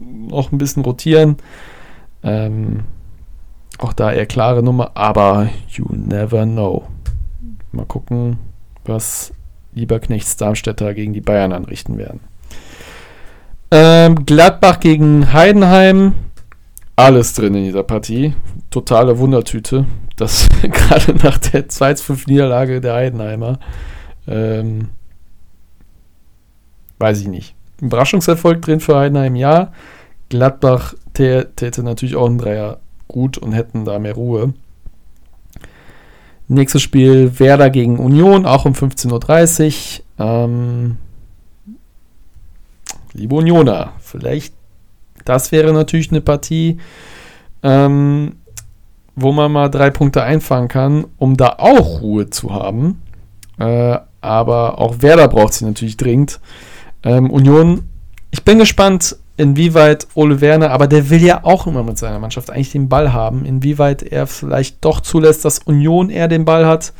noch ein bisschen rotieren. Ähm, auch da eher klare Nummer, aber you never know. Mal gucken, was Lieberknechts Darmstädter gegen die Bayern anrichten werden. Ähm, Gladbach gegen Heidenheim. Alles drin in dieser Partie. Totale Wundertüte. Das gerade nach der 2-5-Niederlage der Heidenheimer. Ähm, weiß ich nicht. Überraschungserfolg drin für Heidenheim, ja. Gladbach täte natürlich auch ein Dreier gut und hätten da mehr Ruhe. Nächstes Spiel Werder gegen Union, auch um 15.30 Uhr. Ähm, liebe Unioner, vielleicht, das wäre natürlich eine Partie, ähm, wo man mal drei Punkte einfangen kann, um da auch Ruhe zu haben. Äh, aber auch Werder braucht sie natürlich dringend. Ähm, Union, ich bin gespannt, inwieweit Ole Werner, aber der will ja auch immer mit seiner Mannschaft eigentlich den Ball haben, inwieweit er vielleicht doch zulässt, dass Union eher den Ball hat.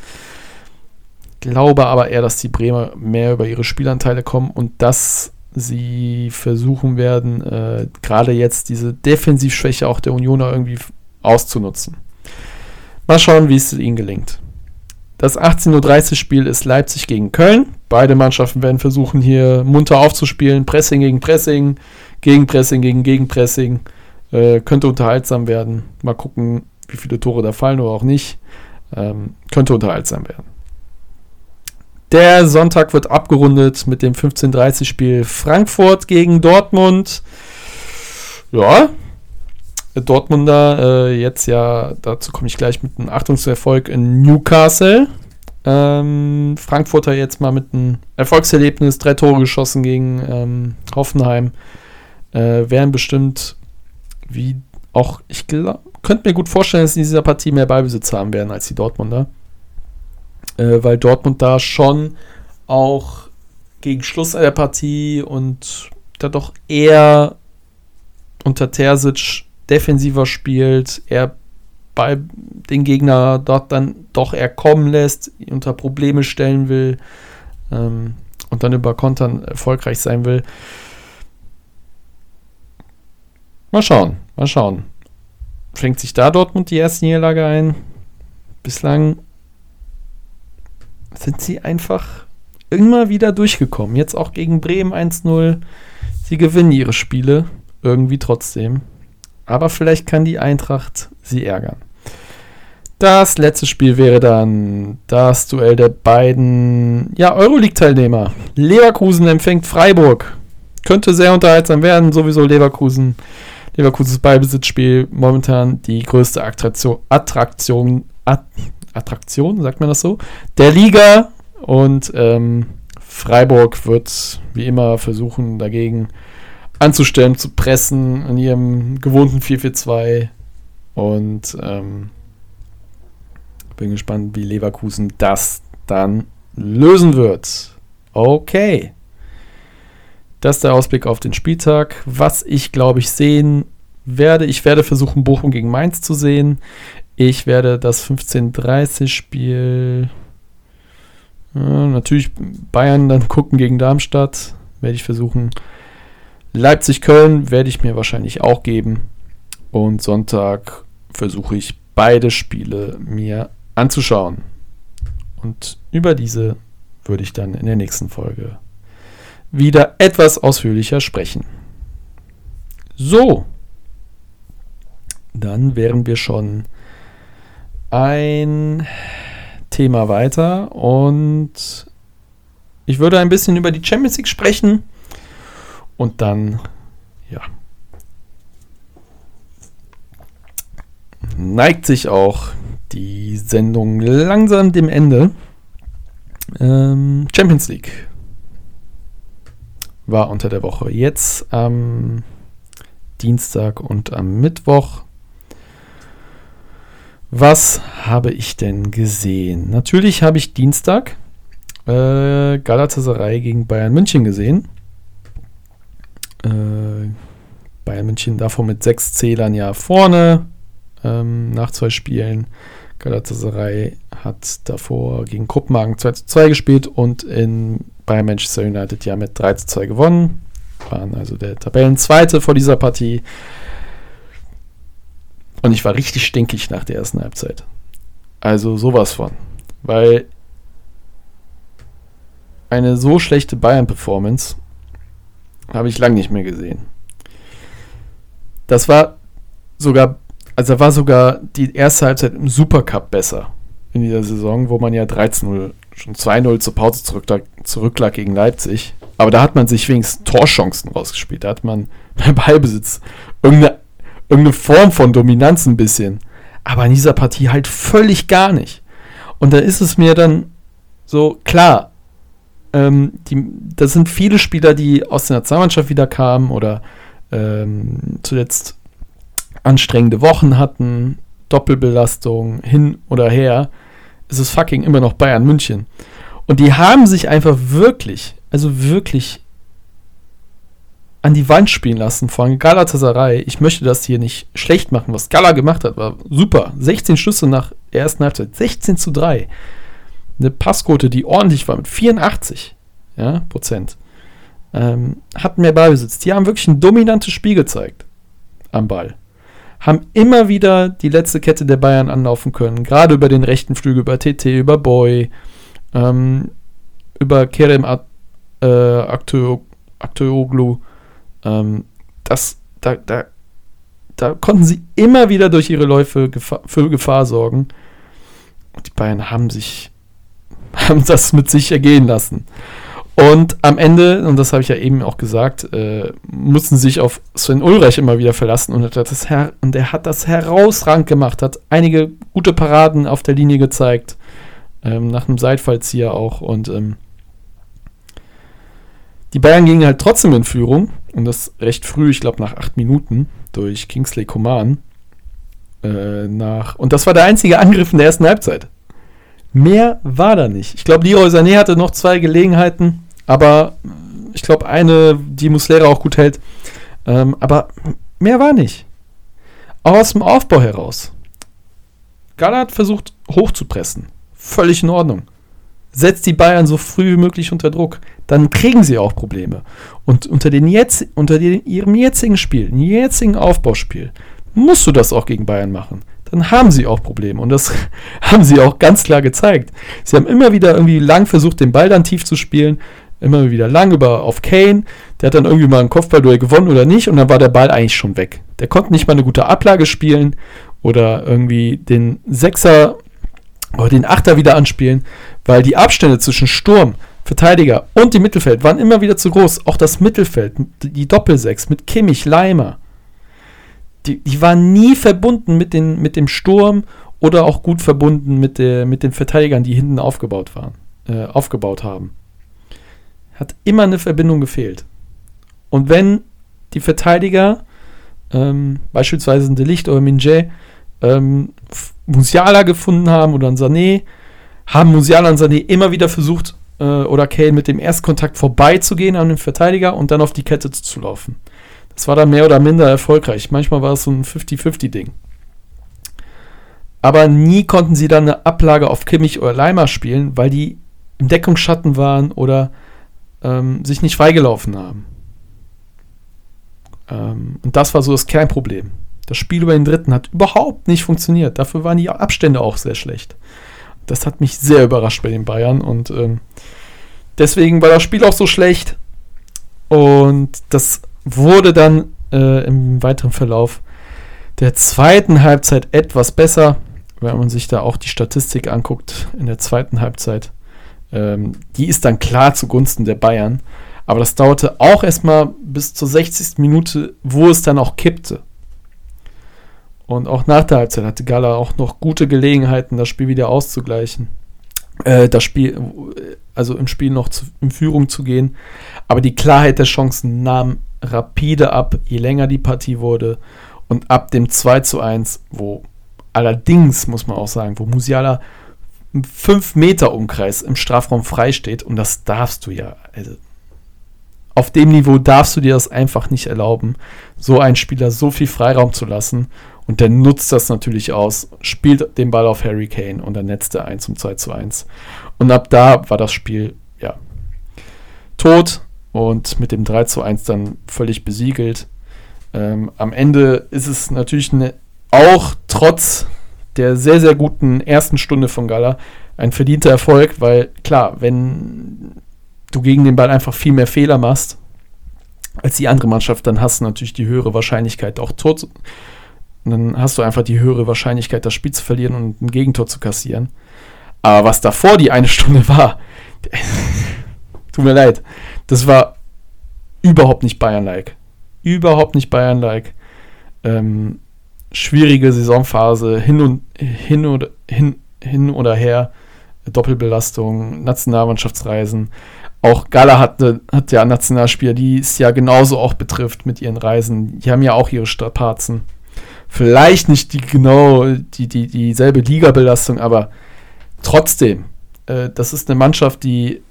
Glaube aber eher, dass die Bremer mehr über ihre Spielanteile kommen und das sie versuchen werden, äh, gerade jetzt diese Defensivschwäche auch der Unioner irgendwie auszunutzen. Mal schauen, wie es ihnen gelingt. Das 18.30 Uhr Spiel ist Leipzig gegen Köln. Beide Mannschaften werden versuchen, hier munter aufzuspielen. Pressing gegen Pressing, Gegenpressing gegen Gegenpressing. Äh, könnte unterhaltsam werden. Mal gucken, wie viele Tore da fallen oder auch nicht. Ähm, könnte unterhaltsam werden. Der Sonntag wird abgerundet mit dem 15:30-Spiel Frankfurt gegen Dortmund. Ja, Dortmunder äh, jetzt ja, dazu komme ich gleich mit einem Achtungserfolg in Newcastle. Ähm, Frankfurter jetzt mal mit einem Erfolgserlebnis, drei Tore geschossen gegen ähm, Hoffenheim. Äh, werden bestimmt wie auch, ich könnte mir gut vorstellen, dass sie in dieser Partie mehr Ballbesitz haben werden als die Dortmunder. Äh, weil Dortmund da schon auch gegen Schluss der Partie und da doch eher unter Terzic defensiver spielt, er bei den Gegner dort dann doch eher kommen lässt, unter Probleme stellen will ähm, und dann über Kontern erfolgreich sein will. Mal schauen, mal schauen. Fängt sich da Dortmund die erste Niederlage ein? Bislang sind sie einfach immer wieder durchgekommen. Jetzt auch gegen Bremen 1-0. Sie gewinnen ihre Spiele irgendwie trotzdem. Aber vielleicht kann die Eintracht sie ärgern. Das letzte Spiel wäre dann das Duell der beiden ja, Euroleague-Teilnehmer. Leverkusen empfängt Freiburg. Könnte sehr unterhaltsam werden, sowieso Leverkusen. Leverkusens Ballbesitzspiel momentan die größte Attraktion, Attraktion, Attraktion, sagt man das so, der Liga. Und ähm, Freiburg wird wie immer versuchen, dagegen anzustellen, zu pressen in ihrem gewohnten 4-4-2. Und ähm, bin gespannt, wie Leverkusen das dann lösen wird. Okay. Das ist der Ausblick auf den Spieltag. Was ich, glaube ich, sehen werde, ich werde versuchen, Bochum gegen Mainz zu sehen. Ich werde das 15:30-Spiel ja, natürlich Bayern dann gucken gegen Darmstadt. Werde ich versuchen. Leipzig-Köln werde ich mir wahrscheinlich auch geben. Und Sonntag versuche ich beide Spiele mir anzuschauen. Und über diese würde ich dann in der nächsten Folge wieder etwas ausführlicher sprechen. So, dann wären wir schon ein Thema weiter und ich würde ein bisschen über die Champions League sprechen und dann, ja, neigt sich auch die Sendung langsam dem Ende. Ähm, Champions League war unter der Woche. Jetzt am Dienstag und am Mittwoch. Was habe ich denn gesehen? Natürlich habe ich Dienstag äh, Galatasaray gegen Bayern München gesehen. Äh, Bayern München davor mit sechs Zählern ja vorne ähm, nach zwei Spielen. Galatasaray hat davor gegen Kopenhagen 2 zu 2 gespielt und in bei Manchester United ja mit 3 zu 2 gewonnen. Waren also der Tabellenzweite vor dieser Partie. Und ich war richtig stinkig nach der ersten Halbzeit. Also sowas von. Weil eine so schlechte Bayern-Performance habe ich lange nicht mehr gesehen. Das war sogar also war sogar die erste Halbzeit im Supercup besser in dieser Saison, wo man ja 13-0, schon 2-0 zur Pause zurücklag, zurücklag gegen Leipzig. Aber da hat man sich wenigstens Torchancen rausgespielt. Da hat man beim Ballbesitz irgendeine, irgendeine Form von Dominanz ein bisschen. Aber in dieser Partie halt völlig gar nicht. Und da ist es mir dann so, klar, ähm, die, das sind viele Spieler, die aus der Nationalmannschaft wieder kamen oder ähm, zuletzt anstrengende Wochen hatten, Doppelbelastung, hin oder her, ist es fucking immer noch Bayern München. Und die haben sich einfach wirklich, also wirklich an die Wand spielen lassen von Galatasaray. Ich möchte das hier nicht schlecht machen. Was Gala gemacht hat, war super. 16 Schüsse nach der ersten Halbzeit. 16 zu 3. Eine Passquote, die ordentlich war mit 84 ja, Prozent. Ähm, hatten mehr Ballbesitz. Die haben wirklich ein dominantes Spiel gezeigt am Ball haben immer wieder die letzte Kette der Bayern anlaufen können. Gerade über den rechten Flügel, über TT, über Boy, ähm, über Kerem äh, Akteoglu. Ähm, das, da, da, da konnten sie immer wieder durch ihre Läufe Gefahr, für Gefahr sorgen. Und die Bayern haben sich haben das mit sich ergehen lassen. Und am Ende, und das habe ich ja eben auch gesagt, äh, mussten sich auf Sven Ulreich immer wieder verlassen und, das her und er hat das herausragend gemacht, hat einige gute Paraden auf der Linie gezeigt, ähm, nach einem Seitfallzieher auch. Und ähm, die Bayern gingen halt trotzdem in Führung Und das recht früh, ich glaube nach acht Minuten, durch Kingsley Coman. Äh, nach, und das war der einzige Angriff in der ersten Halbzeit. Mehr war da nicht. Ich glaube, Leroy Sané hatte noch zwei Gelegenheiten, aber ich glaube, eine, die Muslera auch gut hält. Ähm, aber mehr war nicht. Auch aus dem Aufbau heraus. Gala hat versucht, hochzupressen. Völlig in Ordnung. Setzt die Bayern so früh wie möglich unter Druck. Dann kriegen sie auch Probleme. Und unter, den jetzt, unter den, ihrem jetzigen Spiel, im jetzigen Aufbauspiel, musst du das auch gegen Bayern machen. Dann haben sie auch Probleme. Und das haben sie auch ganz klar gezeigt. Sie haben immer wieder irgendwie lang versucht, den Ball dann tief zu spielen immer wieder lang über auf Kane. Der hat dann irgendwie mal ein Kopfballduell gewonnen oder nicht und dann war der Ball eigentlich schon weg. Der konnte nicht mal eine gute Ablage spielen oder irgendwie den Sechser oder den Achter wieder anspielen, weil die Abstände zwischen Sturm, Verteidiger und dem Mittelfeld waren immer wieder zu groß. Auch das Mittelfeld, die Doppelsechs mit Kimmich, Leimer, die, die waren nie verbunden mit, den, mit dem Sturm oder auch gut verbunden mit, der, mit den Verteidigern, die hinten aufgebaut waren, äh, aufgebaut haben hat immer eine Verbindung gefehlt. Und wenn die Verteidiger, ähm, beispielsweise ein Delicht oder Minje, ähm, Musiala gefunden haben oder ein Sané, haben Musiala und Sané immer wieder versucht, äh, oder Kane mit dem Erstkontakt vorbeizugehen an den Verteidiger und dann auf die Kette zu laufen. Das war dann mehr oder minder erfolgreich. Manchmal war es so ein 50-50-Ding. Aber nie konnten sie dann eine Ablage auf Kimmich oder Leimer spielen, weil die im Deckungsschatten waren oder ähm, sich nicht freigelaufen haben. Ähm, und das war so das Kernproblem. Das Spiel über den dritten hat überhaupt nicht funktioniert. Dafür waren die Abstände auch sehr schlecht. Das hat mich sehr überrascht bei den Bayern und ähm, deswegen war das Spiel auch so schlecht. Und das wurde dann äh, im weiteren Verlauf der zweiten Halbzeit etwas besser, wenn man sich da auch die Statistik anguckt in der zweiten Halbzeit. Ähm, die ist dann klar zugunsten der Bayern. Aber das dauerte auch erstmal bis zur 60. Minute, wo es dann auch kippte. Und auch nach der Halbzeit hatte Gala auch noch gute Gelegenheiten, das Spiel wieder auszugleichen. Äh, das Spiel, also im Spiel noch zu, in Führung zu gehen. Aber die Klarheit der Chancen nahm rapide ab, je länger die Partie wurde. Und ab dem 2 zu 1, wo allerdings, muss man auch sagen, wo Musiala 5 Meter Umkreis im Strafraum frei steht und das darfst du ja. Also auf dem Niveau darfst du dir das einfach nicht erlauben, so einen Spieler so viel Freiraum zu lassen. Und der nutzt das natürlich aus, spielt den Ball auf Harry Kane und dann netzt er 1 zum 2 zu 1. Und ab da war das Spiel, ja, tot und mit dem 3 zu 1 dann völlig besiegelt. Ähm, am Ende ist es natürlich eine, auch trotz der sehr, sehr guten ersten Stunde von Gala ein verdienter Erfolg, weil klar, wenn du gegen den Ball einfach viel mehr Fehler machst als die andere Mannschaft, dann hast du natürlich die höhere Wahrscheinlichkeit auch tot. Dann hast du einfach die höhere Wahrscheinlichkeit, das Spiel zu verlieren und ein Gegentor zu kassieren. Aber was davor die eine Stunde war, tut mir leid, das war überhaupt nicht Bayern-like. Überhaupt nicht Bayern-like. Ähm, schwierige Saisonphase, hin und hin oder hin, hin oder her, Doppelbelastung, Nationalmannschaftsreisen. Auch Gala hat, hat ja Nationalspieler, die es ja genauso auch betrifft mit ihren Reisen. Die haben ja auch ihre Strapazen. Vielleicht nicht die genau die, die, dieselbe Ligabelastung, aber trotzdem, äh, das ist eine Mannschaft, die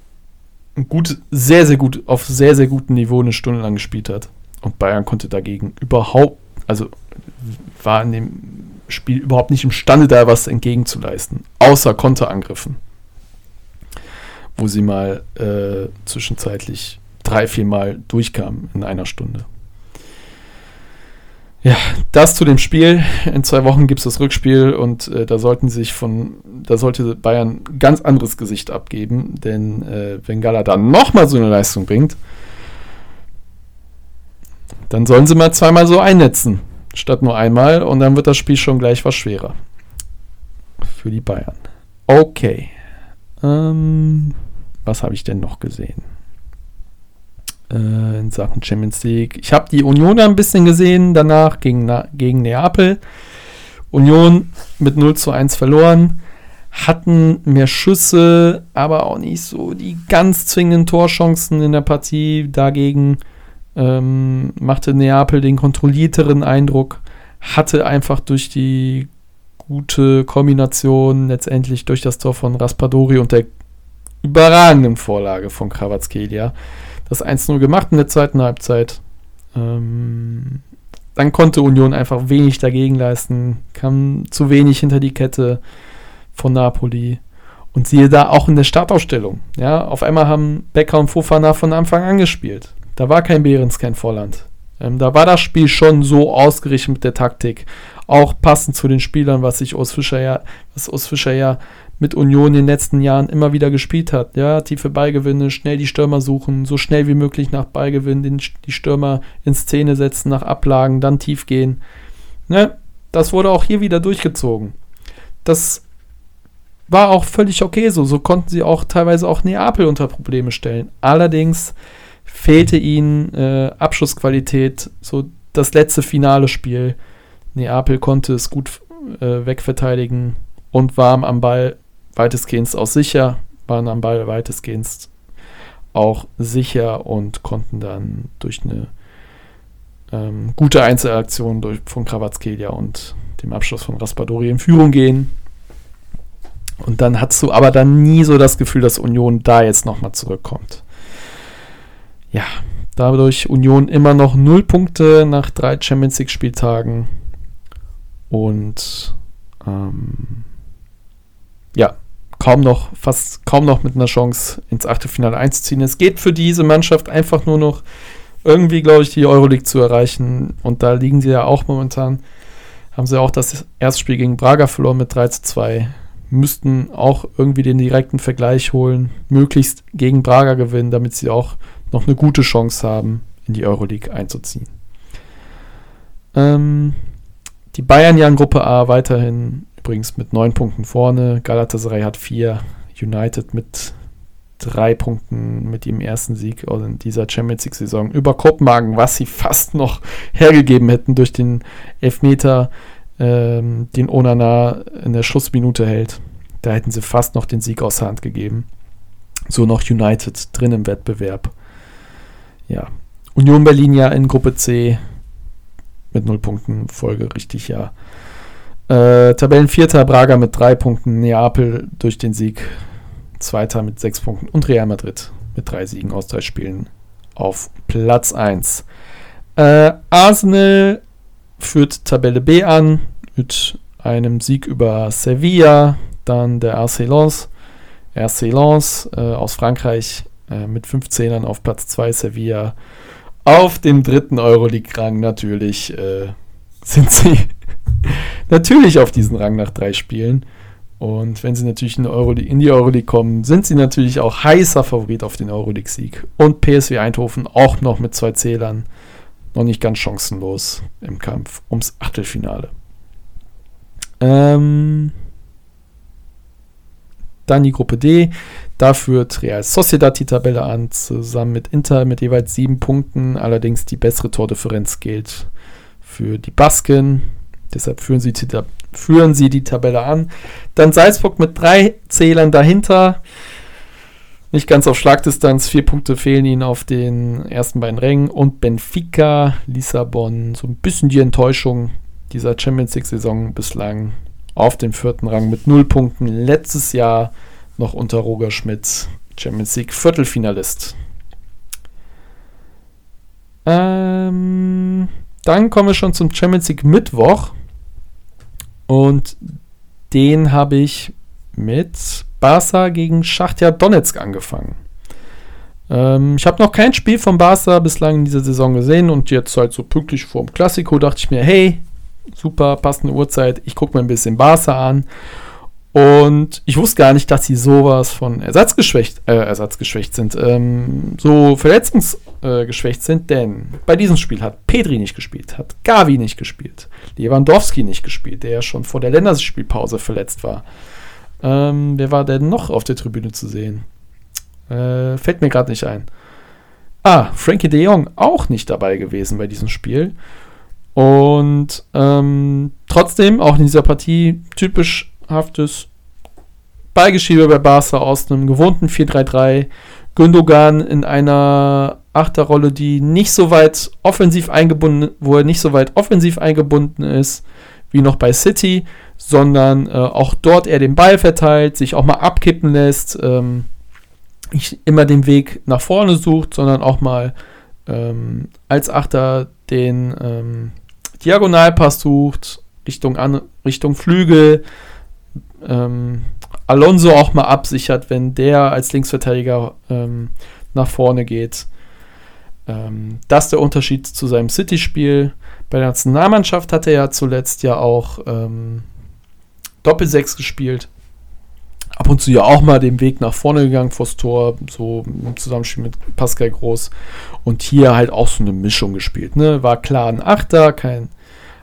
gut, sehr, sehr gut, auf sehr, sehr gutem Niveau eine Stunde lang gespielt hat. Und Bayern konnte dagegen überhaupt, also war in dem Spiel überhaupt nicht imstande, da was entgegenzuleisten, außer Konterangriffen, wo sie mal äh, zwischenzeitlich drei, vier Mal durchkamen in einer Stunde. Ja, das zu dem Spiel. In zwei Wochen gibt es das Rückspiel und äh, da sollten sich von, da sollte Bayern ganz anderes Gesicht abgeben, denn äh, wenn Gala dann nochmal so eine Leistung bringt, dann sollen sie mal zweimal so einnetzen statt nur einmal und dann wird das Spiel schon gleich was schwerer. Für die Bayern. Okay. Ähm, was habe ich denn noch gesehen? Äh, in Sachen Champions League. Ich habe die Union ein bisschen gesehen, danach gegen, gegen Neapel. Union mit 0 zu 1 verloren. Hatten mehr Schüsse, aber auch nicht so die ganz zwingenden Torchancen in der Partie. Dagegen ähm, machte Neapel den kontrollierteren Eindruck, hatte einfach durch die gute Kombination letztendlich durch das Tor von Raspadori und der überragenden Vorlage von Kravatskelia das 1-0 gemacht in der zweiten Halbzeit. Ähm, dann konnte Union einfach wenig dagegen leisten, kam zu wenig hinter die Kette von Napoli. Und siehe da auch in der Startausstellung. Ja, auf einmal haben Becker und Fofana von Anfang an gespielt. Da war kein Behrens, kein Volland. Ähm, da war das Spiel schon so ausgerichtet mit der Taktik. Auch passend zu den Spielern, was sich Urs Fischer ja, was Urs Fischer ja mit Union in den letzten Jahren immer wieder gespielt hat. Ja, tiefe Ballgewinne, schnell die Stürmer suchen, so schnell wie möglich nach Ballgewinn den, die Stürmer in Szene setzen, nach Ablagen, dann tief gehen. Ne? Das wurde auch hier wieder durchgezogen. Das war auch völlig okay so. So konnten sie auch teilweise auch Neapel unter Probleme stellen. Allerdings fehlte ihnen äh, Abschlussqualität. So das letzte finale Spiel. Neapel konnte es gut äh, wegverteidigen und war am Ball weitestgehend auch sicher, waren am Ball weitestgehend auch sicher und konnten dann durch eine ähm, gute Einzelaktion durch, von Kravatskelia und dem Abschluss von Raspadori in Führung gehen. Und dann hast du aber dann nie so das Gefühl, dass Union da jetzt nochmal zurückkommt. Ja, dadurch Union immer noch null Punkte nach drei Champions League Spieltagen. Und ähm, ja, kaum noch, fast kaum noch mit einer Chance ins Achtelfinale einzuziehen. Es geht für diese Mannschaft einfach nur noch irgendwie, glaube ich, die Euroleague zu erreichen. Und da liegen sie ja auch momentan. Haben sie auch das Erstspiel gegen Braga verloren mit 3 zu 2. Müssten auch irgendwie den direkten Vergleich holen, möglichst gegen Braga gewinnen, damit sie auch noch eine gute Chance haben, in die Euroleague einzuziehen. Ähm, die Bayern ja in Gruppe A weiterhin übrigens mit neun Punkten vorne. Galatasaray hat vier. United mit drei Punkten mit ihrem ersten Sieg in dieser Champions League-Saison über Kopenhagen, was sie fast noch hergegeben hätten durch den Elfmeter, ähm, den Onana in der Schlussminute hält. Da hätten sie fast noch den Sieg aus der Hand gegeben. So noch United drin im Wettbewerb. Ja. Union Berlin ja in Gruppe C mit null Punkten folgerichtig ja äh, Tabellenvierter Braga mit drei Punkten, Neapel durch den Sieg, Zweiter mit sechs Punkten und Real Madrid mit drei Siegen aus drei Spielen auf Platz 1. Äh, Arsenal führt Tabelle B an mit einem Sieg über Sevilla, dann der RC Lens äh, aus Frankreich äh, mit 15ern auf Platz 2, Sevilla auf dem dritten Euroleague-Rang natürlich äh, sind sie natürlich auf diesen Rang nach drei Spielen. Und wenn sie natürlich in, Euroleague, in die Euroleague kommen, sind sie natürlich auch heißer Favorit auf den Euroleague-Sieg. Und PSW Eindhoven auch noch mit zwei Zählern noch nicht ganz chancenlos im Kampf ums Achtelfinale. Ähm, dann die Gruppe D. Da führt Real Sociedad die Tabelle an, zusammen mit Inter mit jeweils sieben Punkten. Allerdings die bessere Tordifferenz gilt für die Basken Deshalb führen sie, führen sie die Tabelle an. Dann Salzburg mit drei Zählern dahinter. Nicht ganz auf Schlagdistanz. Vier Punkte fehlen ihnen auf den ersten beiden Rängen. Und Benfica, Lissabon. So ein bisschen die Enttäuschung dieser Champions League-Saison bislang auf dem vierten Rang mit null Punkten. Letztes Jahr noch unter Roger Schmidt Champions League Viertelfinalist. Ähm, dann kommen wir schon zum Champions League Mittwoch. Und den habe ich mit Barca gegen Schachtja Donetsk angefangen. Ähm, ich habe noch kein Spiel von Barca bislang in dieser Saison gesehen und jetzt halt so pünktlich vor dem Klassiko dachte ich mir, hey, super, passende Uhrzeit, ich gucke mir ein bisschen Barca an. Und ich wusste gar nicht, dass sie sowas von ersatzgeschwächt, äh, ersatzgeschwächt sind, ähm, so verletzungsgeschwächt äh, sind, denn bei diesem Spiel hat Pedri nicht gespielt, hat Gavi nicht gespielt, Lewandowski nicht gespielt, der ja schon vor der Länderspielpause verletzt war. Ähm, wer war denn noch auf der Tribüne zu sehen? Äh, fällt mir gerade nicht ein. Ah, Frankie de Jong auch nicht dabei gewesen bei diesem Spiel. Und ähm, trotzdem, auch in dieser Partie, typisch haftes Ballgeschiebe bei Barca aus einem gewohnten 4-3-3. Gündogan in einer Achterrolle, die nicht so weit offensiv eingebunden, wo er nicht so weit offensiv eingebunden ist wie noch bei City, sondern äh, auch dort er den Ball verteilt, sich auch mal abkippen lässt, ähm, nicht immer den Weg nach vorne sucht, sondern auch mal ähm, als Achter den ähm, Diagonalpass sucht, Richtung, an, Richtung Flügel, ähm, Alonso auch mal absichert, wenn der als Linksverteidiger ähm, nach vorne geht. Ähm, das ist der Unterschied zu seinem City-Spiel. Bei der Nationalmannschaft hat er ja zuletzt ja auch ähm, Doppelsechs gespielt. Ab und zu ja auch mal den Weg nach vorne gegangen vors Tor, so im Zusammenspiel mit Pascal Groß. Und hier halt auch so eine Mischung gespielt. Ne? War klar ein Achter, kein,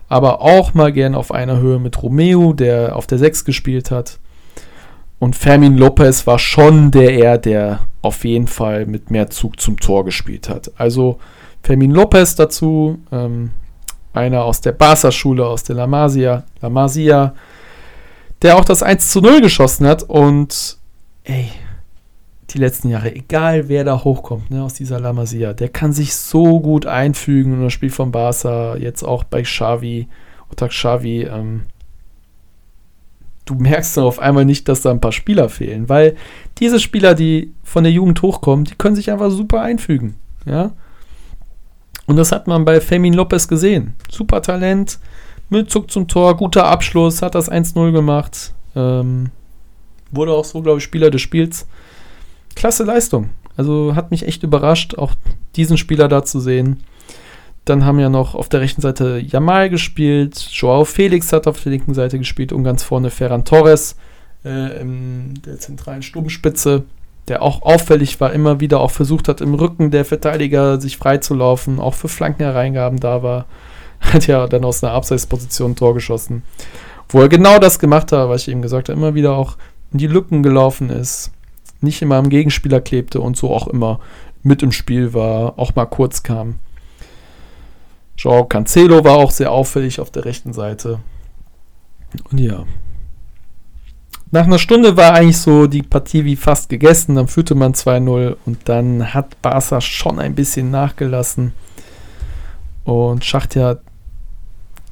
aber auch mal gern auf einer Höhe mit Romeo, der auf der 6 gespielt hat. Und Fermin Lopez war schon der er, der auf jeden Fall mit mehr Zug zum Tor gespielt hat. Also Fermin Lopez dazu, ähm, einer aus der Barca-Schule, aus der La Masia, La Masia, der auch das 1 zu 0 geschossen hat. Und ey, die letzten Jahre, egal wer da hochkommt, ne, aus dieser La Masia, der kann sich so gut einfügen in das Spiel von Barca, jetzt auch bei Xavi, Otak Xavi, ähm, du merkst dann auf einmal nicht, dass da ein paar Spieler fehlen, weil diese Spieler, die von der Jugend hochkommen, die können sich einfach super einfügen, ja. Und das hat man bei Femin Lopez gesehen. Super Talent, mit Zug zum Tor, guter Abschluss, hat das 1-0 gemacht. Ähm, wurde auch so, glaube ich, Spieler des Spiels. Klasse Leistung. Also hat mich echt überrascht, auch diesen Spieler da zu sehen. Dann haben ja noch auf der rechten Seite Jamal gespielt, Joao Felix hat auf der linken Seite gespielt und ganz vorne Ferran Torres äh, in der zentralen Sturmspitze, der auch auffällig war, immer wieder auch versucht hat, im Rücken der Verteidiger sich freizulaufen, auch für Flankenhereingaben da war. Hat ja dann aus einer Abseitsposition ein Tor geschossen. Wo er genau das gemacht hat, was ich eben gesagt habe, immer wieder auch in die Lücken gelaufen ist, nicht immer am Gegenspieler klebte und so auch immer mit im Spiel war, auch mal kurz kam. Joao Cancelo war auch sehr auffällig auf der rechten Seite. Und ja. Nach einer Stunde war eigentlich so die Partie wie fast gegessen. Dann führte man 2-0 und dann hat Barca schon ein bisschen nachgelassen. Und Schachtja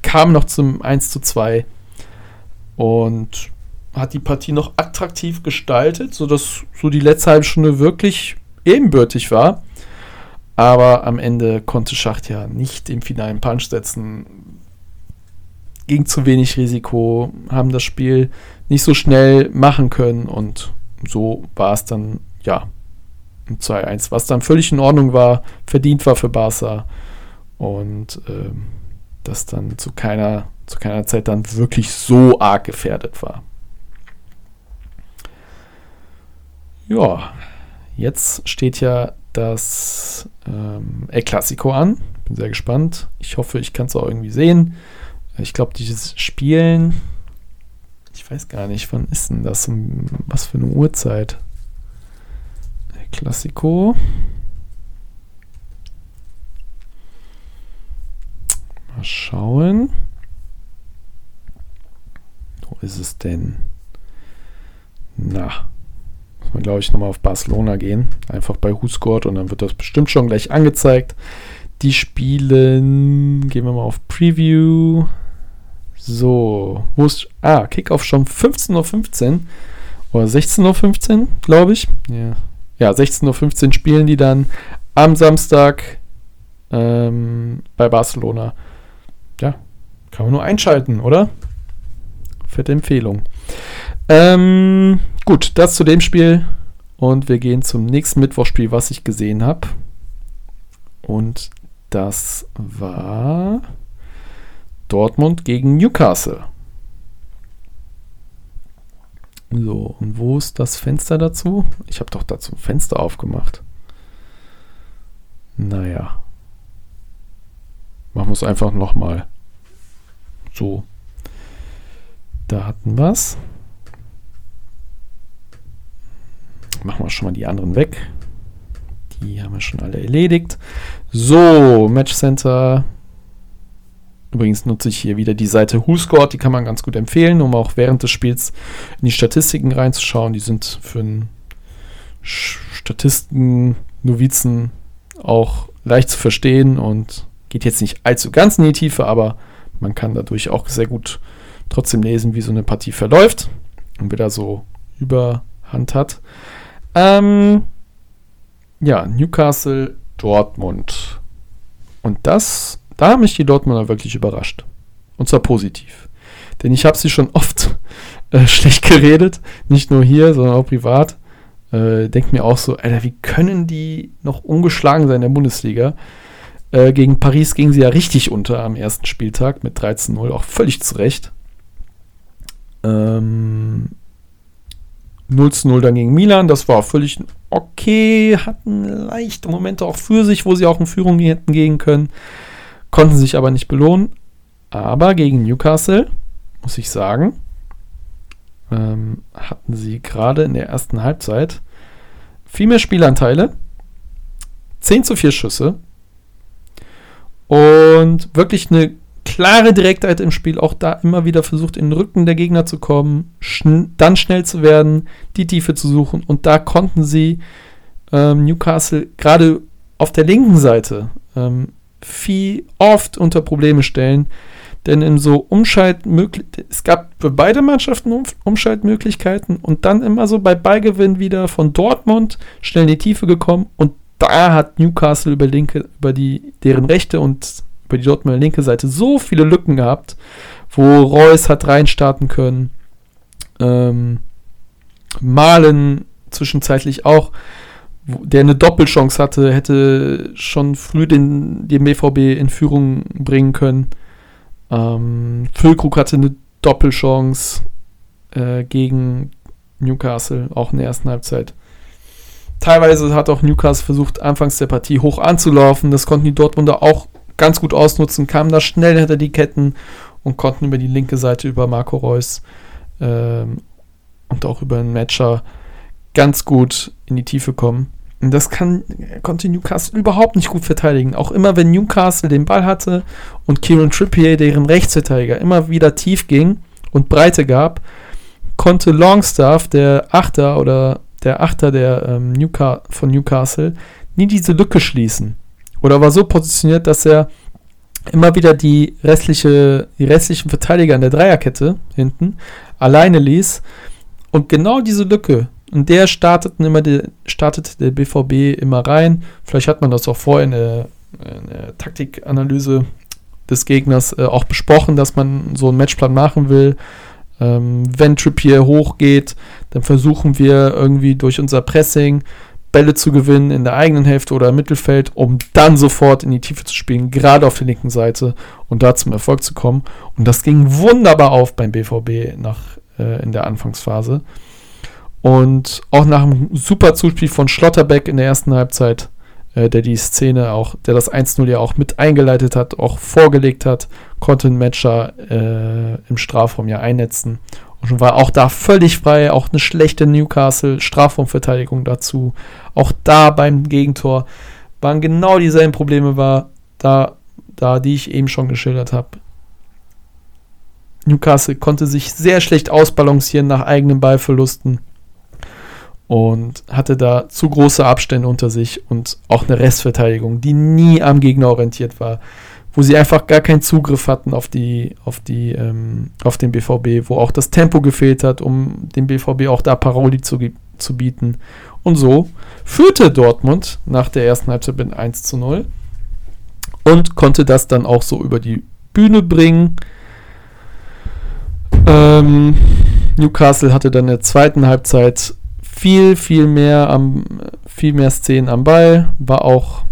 kam noch zum 1 2 und hat die Partie noch attraktiv gestaltet, sodass so die letzte halbe Stunde wirklich ebenbürtig war. Aber am Ende konnte Schacht ja nicht im finalen Punch setzen. Ging zu wenig Risiko, haben das Spiel nicht so schnell machen können und so war es dann, ja, 2-1, was dann völlig in Ordnung war, verdient war für Barca und äh, das dann zu keiner, zu keiner Zeit dann wirklich so arg gefährdet war. Ja, jetzt steht ja das ähm, El Clasico an. Bin sehr gespannt. Ich hoffe, ich kann es auch irgendwie sehen. Ich glaube, dieses Spielen, ich weiß gar nicht, wann ist denn das? Um, was für eine Uhrzeit? El Clasico. Mal schauen. Wo ist es denn? Na, man, glaube ich, nochmal auf Barcelona gehen. Einfach bei Who Scored und dann wird das bestimmt schon gleich angezeigt. Die spielen, gehen wir mal auf Preview. So, wo ist, ah, Kickoff schon 15.15 Uhr oder 16.15 Uhr, glaube ich. Ja, ja 16.15 Uhr spielen die dann am Samstag ähm, bei Barcelona. Ja, kann man nur einschalten, oder? Fette Empfehlung. Ähm, gut, das zu dem Spiel. Und wir gehen zum nächsten Mittwochspiel, was ich gesehen habe. Und das war Dortmund gegen Newcastle. So, und wo ist das Fenster dazu? Ich habe doch dazu ein Fenster aufgemacht. Naja. Machen wir es einfach nochmal. So. Da hatten wir es. Machen wir schon mal die anderen weg. Die haben wir schon alle erledigt. So, Match Center. Übrigens nutze ich hier wieder die Seite WhoScored, die kann man ganz gut empfehlen, um auch während des Spiels in die Statistiken reinzuschauen. Die sind für einen Statisten, Novizen auch leicht zu verstehen und geht jetzt nicht allzu ganz in die Tiefe, aber man kann dadurch auch sehr gut trotzdem lesen, wie so eine Partie verläuft und wer da so Überhand hat. Ähm, ja, Newcastle, Dortmund. Und das, da haben mich die Dortmunder wirklich überrascht. Und zwar positiv. Denn ich habe sie schon oft äh, schlecht geredet. Nicht nur hier, sondern auch privat. Äh, Denkt mir auch so, Alter, wie können die noch ungeschlagen sein in der Bundesliga? Äh, gegen Paris ging sie ja richtig unter am ersten Spieltag mit 13-0, auch völlig zurecht. Ähm, 0 0 dann gegen Milan, das war völlig okay, hatten leichte Momente auch für sich, wo sie auch in Führung hätten gehen können, konnten sich aber nicht belohnen. Aber gegen Newcastle, muss ich sagen, ähm, hatten sie gerade in der ersten Halbzeit viel mehr Spielanteile, 10 zu 4 Schüsse und wirklich eine klare Direktheit im Spiel, auch da immer wieder versucht, in den Rücken der Gegner zu kommen, schn dann schnell zu werden, die Tiefe zu suchen und da konnten sie ähm, Newcastle gerade auf der linken Seite ähm, viel oft unter Probleme stellen. Denn in so Umschaltmöglichkeiten, es gab für beide Mannschaften um Umschaltmöglichkeiten und dann immer so bei Beigewinn wieder von Dortmund schnell in die Tiefe gekommen und da hat Newcastle über, linke, über die, deren rechte und über die Dortmunder linke Seite so viele Lücken gehabt, wo Reus hat reinstarten können, ähm, Malen zwischenzeitlich auch, der eine Doppelchance hatte, hätte schon früh den, den BVB in Führung bringen können. Ähm, Füllkrug hatte eine Doppelchance äh, gegen Newcastle, auch in der ersten Halbzeit. Teilweise hat auch Newcastle versucht, anfangs der Partie hoch anzulaufen. Das konnten die Dortmunder auch ganz gut ausnutzen, kamen da schnell hinter die Ketten und konnten über die linke Seite über Marco Reus ähm, und auch über einen Matcher ganz gut in die Tiefe kommen. Und das kann, konnte Newcastle überhaupt nicht gut verteidigen. Auch immer, wenn Newcastle den Ball hatte und Kieran Trippier, deren Rechtsverteidiger, immer wieder tief ging und Breite gab, konnte Longstaff, der Achter oder der Achter der, ähm, Newca von Newcastle, nie diese Lücke schließen. Oder war so positioniert, dass er immer wieder die, restliche, die restlichen Verteidiger in der Dreierkette hinten alleine ließ. Und genau diese Lücke, und der starteten immer die, startet der BVB immer rein. Vielleicht hat man das auch vorher in der, in der Taktikanalyse des Gegners äh, auch besprochen, dass man so einen Matchplan machen will. Ähm, wenn Trippier hochgeht, dann versuchen wir irgendwie durch unser Pressing Bälle zu gewinnen in der eigenen Hälfte oder im Mittelfeld, um dann sofort in die Tiefe zu spielen, gerade auf der linken Seite und da zum Erfolg zu kommen. Und das ging wunderbar auf beim BVB nach, äh, in der Anfangsphase. Und auch nach einem super Zuspiel von Schlotterbeck in der ersten Halbzeit, äh, der die Szene auch, der das 1-0 ja auch mit eingeleitet hat, auch vorgelegt hat, konnte ein Matcher äh, im Strafraum ja einnetzen und war auch da völlig frei, auch eine schlechte Newcastle Strafraumverteidigung dazu. Auch da beim Gegentor waren genau dieselben Probleme war da, da die ich eben schon geschildert habe. Newcastle konnte sich sehr schlecht ausbalancieren nach eigenen Ballverlusten und hatte da zu große Abstände unter sich und auch eine Restverteidigung, die nie am Gegner orientiert war wo sie einfach gar keinen Zugriff hatten auf die, auf die, ähm, auf den BVB, wo auch das Tempo gefehlt hat, um dem BVB auch da Paroli zu, zu bieten. Und so führte Dortmund nach der ersten Halbzeit mit 1 zu 0 und konnte das dann auch so über die Bühne bringen. Ähm, Newcastle hatte dann in der zweiten Halbzeit viel, viel mehr am, viel mehr Szenen am Ball, war auch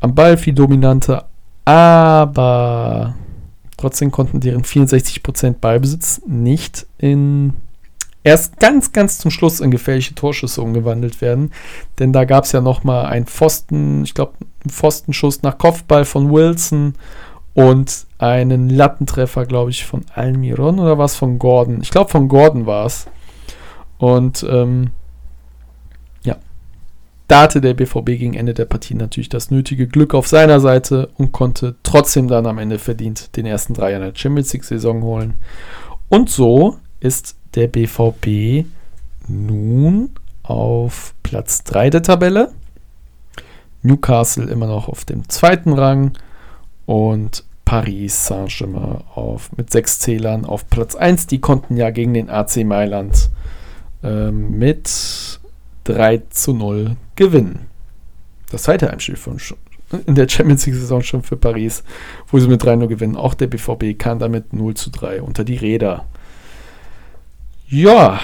am Ball viel dominanter, aber trotzdem konnten deren 64% Ballbesitz nicht in erst ganz, ganz zum Schluss in gefährliche Torschüsse umgewandelt werden. Denn da gab es ja nochmal einen Pfosten, ich glaube, einen Pfostenschuss nach Kopfball von Wilson und einen Lattentreffer, glaube ich, von Almiron oder was von Gordon? Ich glaube, von Gordon war es. Und ähm, da hatte der BVB gegen Ende der Partie natürlich das nötige Glück auf seiner Seite und konnte trotzdem dann am Ende verdient den ersten Dreier der Champions League-Saison holen. Und so ist der BVB nun auf Platz 3 der Tabelle Newcastle immer noch auf dem zweiten Rang und Paris Saint-Germain mit sechs Zählern auf Platz 1. Die konnten ja gegen den AC Mailand ähm, mit 3 zu 0 gewinnen. Das zweite Heimspiel von, in der Champions League-Saison schon für Paris, wo sie mit 3-0 gewinnen. Auch der BVB kann damit 0 zu 3 unter die Räder. Ja.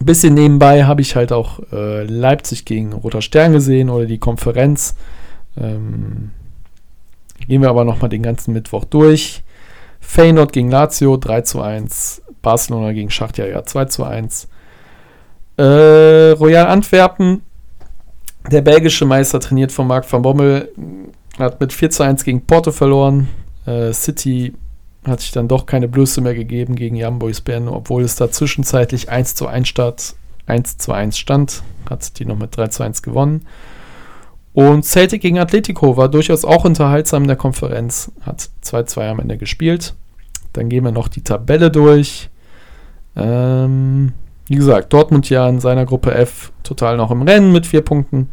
Bisschen nebenbei habe ich halt auch äh, Leipzig gegen Roter Stern gesehen oder die Konferenz. Ähm, gehen wir aber nochmal den ganzen Mittwoch durch. Feyenoord gegen Lazio 3 zu 1. Barcelona gegen Schachtja 2 zu 1. Äh, Royal Antwerpen der belgische Meister, trainiert von Marc van Bommel, hat mit 4 zu 1 gegen Porto verloren. Äh, City hat sich dann doch keine Blöße mehr gegeben gegen Jan Boys Bern, obwohl es da zwischenzeitlich 1 zu 1 statt, 1 zu 1 stand, hat City noch mit 3 zu 1 gewonnen. Und Celtic gegen Atletico war durchaus auch unterhaltsam in der Konferenz, hat 2-2 am Ende gespielt. Dann gehen wir noch die Tabelle durch. Ähm, wie gesagt, Dortmund ja in seiner Gruppe F total noch im Rennen mit vier Punkten.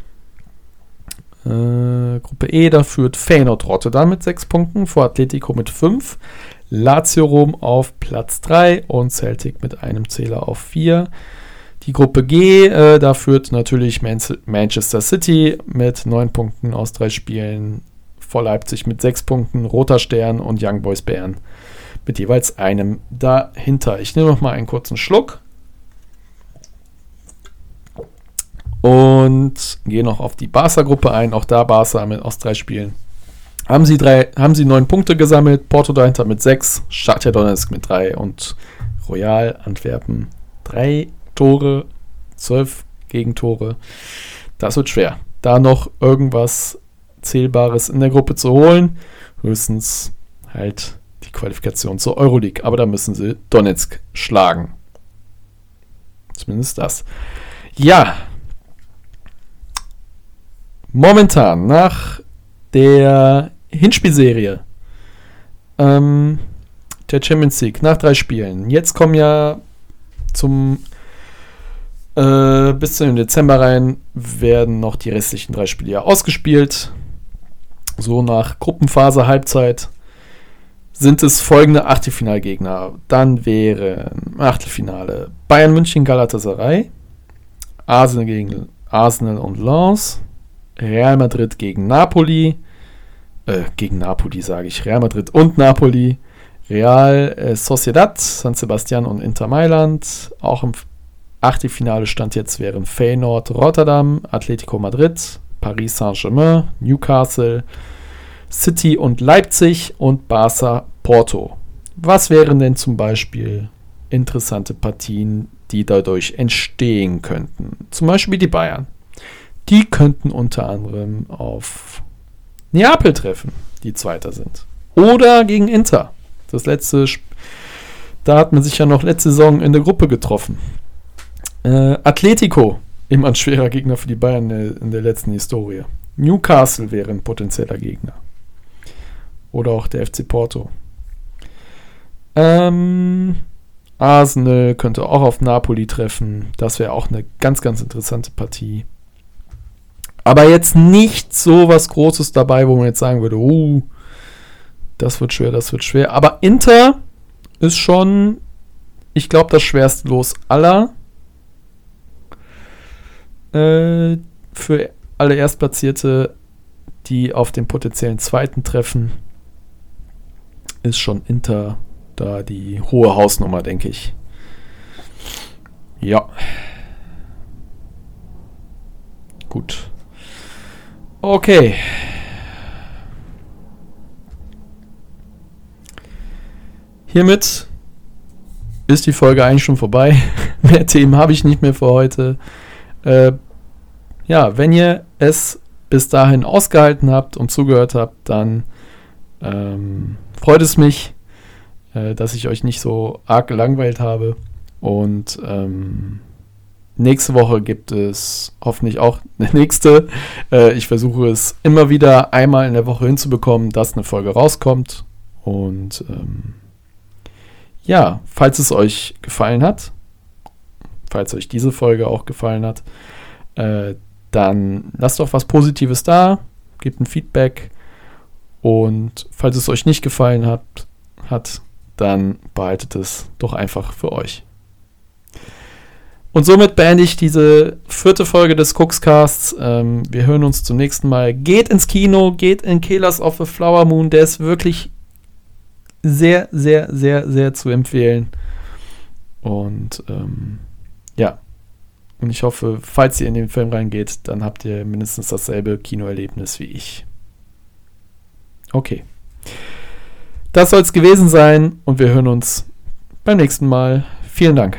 Äh, Gruppe E, da führt Feyenoord Rotterdam mit sechs Punkten, vor Atletico mit fünf. Lazio Rom auf Platz 3 und Celtic mit einem Zähler auf 4. Die Gruppe G, äh, da führt natürlich Man Manchester City mit 9 Punkten aus drei Spielen, vor Leipzig mit 6 Punkten, Roter Stern und Young Boys Bern mit jeweils einem dahinter. Ich nehme noch mal einen kurzen Schluck. Und gehe noch auf die Barca-Gruppe ein. Auch da Barca mit aus drei Spielen. Haben sie, drei, haben sie neun Punkte gesammelt. Porto dahinter mit sechs. Shakhtar Donetsk mit drei. Und Royal Antwerpen drei Tore, zwölf Gegentore. Das wird schwer. Da noch irgendwas Zählbares in der Gruppe zu holen. Höchstens halt die Qualifikation zur Euroleague. Aber da müssen sie Donetsk schlagen. Zumindest das. Ja, momentan nach der Hinspielserie ähm, der Champions League, nach drei Spielen, jetzt kommen ja zum äh, bis zu dem Dezember rein werden noch die restlichen drei Spiele ja ausgespielt. So nach Gruppenphase, Halbzeit sind es folgende Achtelfinalgegner. Dann wären Achtelfinale Bayern München, Galatasaray, Arsenal gegen Arsenal und Lens, Real Madrid gegen Napoli, äh, gegen Napoli sage ich, Real Madrid und Napoli, Real äh, Sociedad, San Sebastian und Inter Mailand. Auch im Achtelfinale stand jetzt wären Feyenoord Rotterdam, Atletico Madrid, Paris Saint-Germain, Newcastle, City und Leipzig und Barca Porto. Was wären denn zum Beispiel interessante Partien, die dadurch entstehen könnten? Zum Beispiel die Bayern. Die könnten unter anderem auf Neapel treffen, die Zweiter sind. Oder gegen Inter. Das letzte, da hat man sich ja noch letzte Saison in der Gruppe getroffen. Äh, Atletico, immer ein schwerer Gegner für die Bayern in der letzten Historie. Newcastle wäre ein potenzieller Gegner. Oder auch der FC Porto. Ähm, Arsenal könnte auch auf Napoli treffen. Das wäre auch eine ganz, ganz interessante Partie. Aber jetzt nicht so was Großes dabei, wo man jetzt sagen würde, uh, das wird schwer, das wird schwer. Aber Inter ist schon, ich glaube, das schwerste Los aller. Äh, für alle Erstplatzierte, die auf den potenziellen zweiten treffen, ist schon Inter da die hohe Hausnummer, denke ich. Ja. Gut. Okay. Hiermit ist die Folge eigentlich schon vorbei. mehr Themen habe ich nicht mehr für heute. Äh, ja, wenn ihr es bis dahin ausgehalten habt und zugehört habt, dann ähm, freut es mich, äh, dass ich euch nicht so arg gelangweilt habe. Und ähm, Nächste Woche gibt es hoffentlich auch eine nächste. Äh, ich versuche es immer wieder einmal in der Woche hinzubekommen, dass eine Folge rauskommt. Und ähm, ja, falls es euch gefallen hat, falls euch diese Folge auch gefallen hat, äh, dann lasst doch was Positives da, gebt ein Feedback und falls es euch nicht gefallen hat, hat dann behaltet es doch einfach für euch. Und somit beende ich diese vierte Folge des Cookscasts. Ähm, wir hören uns zum nächsten Mal. Geht ins Kino, geht in Killers of the Flower Moon. Der ist wirklich sehr, sehr, sehr, sehr zu empfehlen. Und ähm, ja. Und ich hoffe, falls ihr in den Film reingeht, dann habt ihr mindestens dasselbe Kinoerlebnis wie ich. Okay. Das soll es gewesen sein und wir hören uns beim nächsten Mal. Vielen Dank.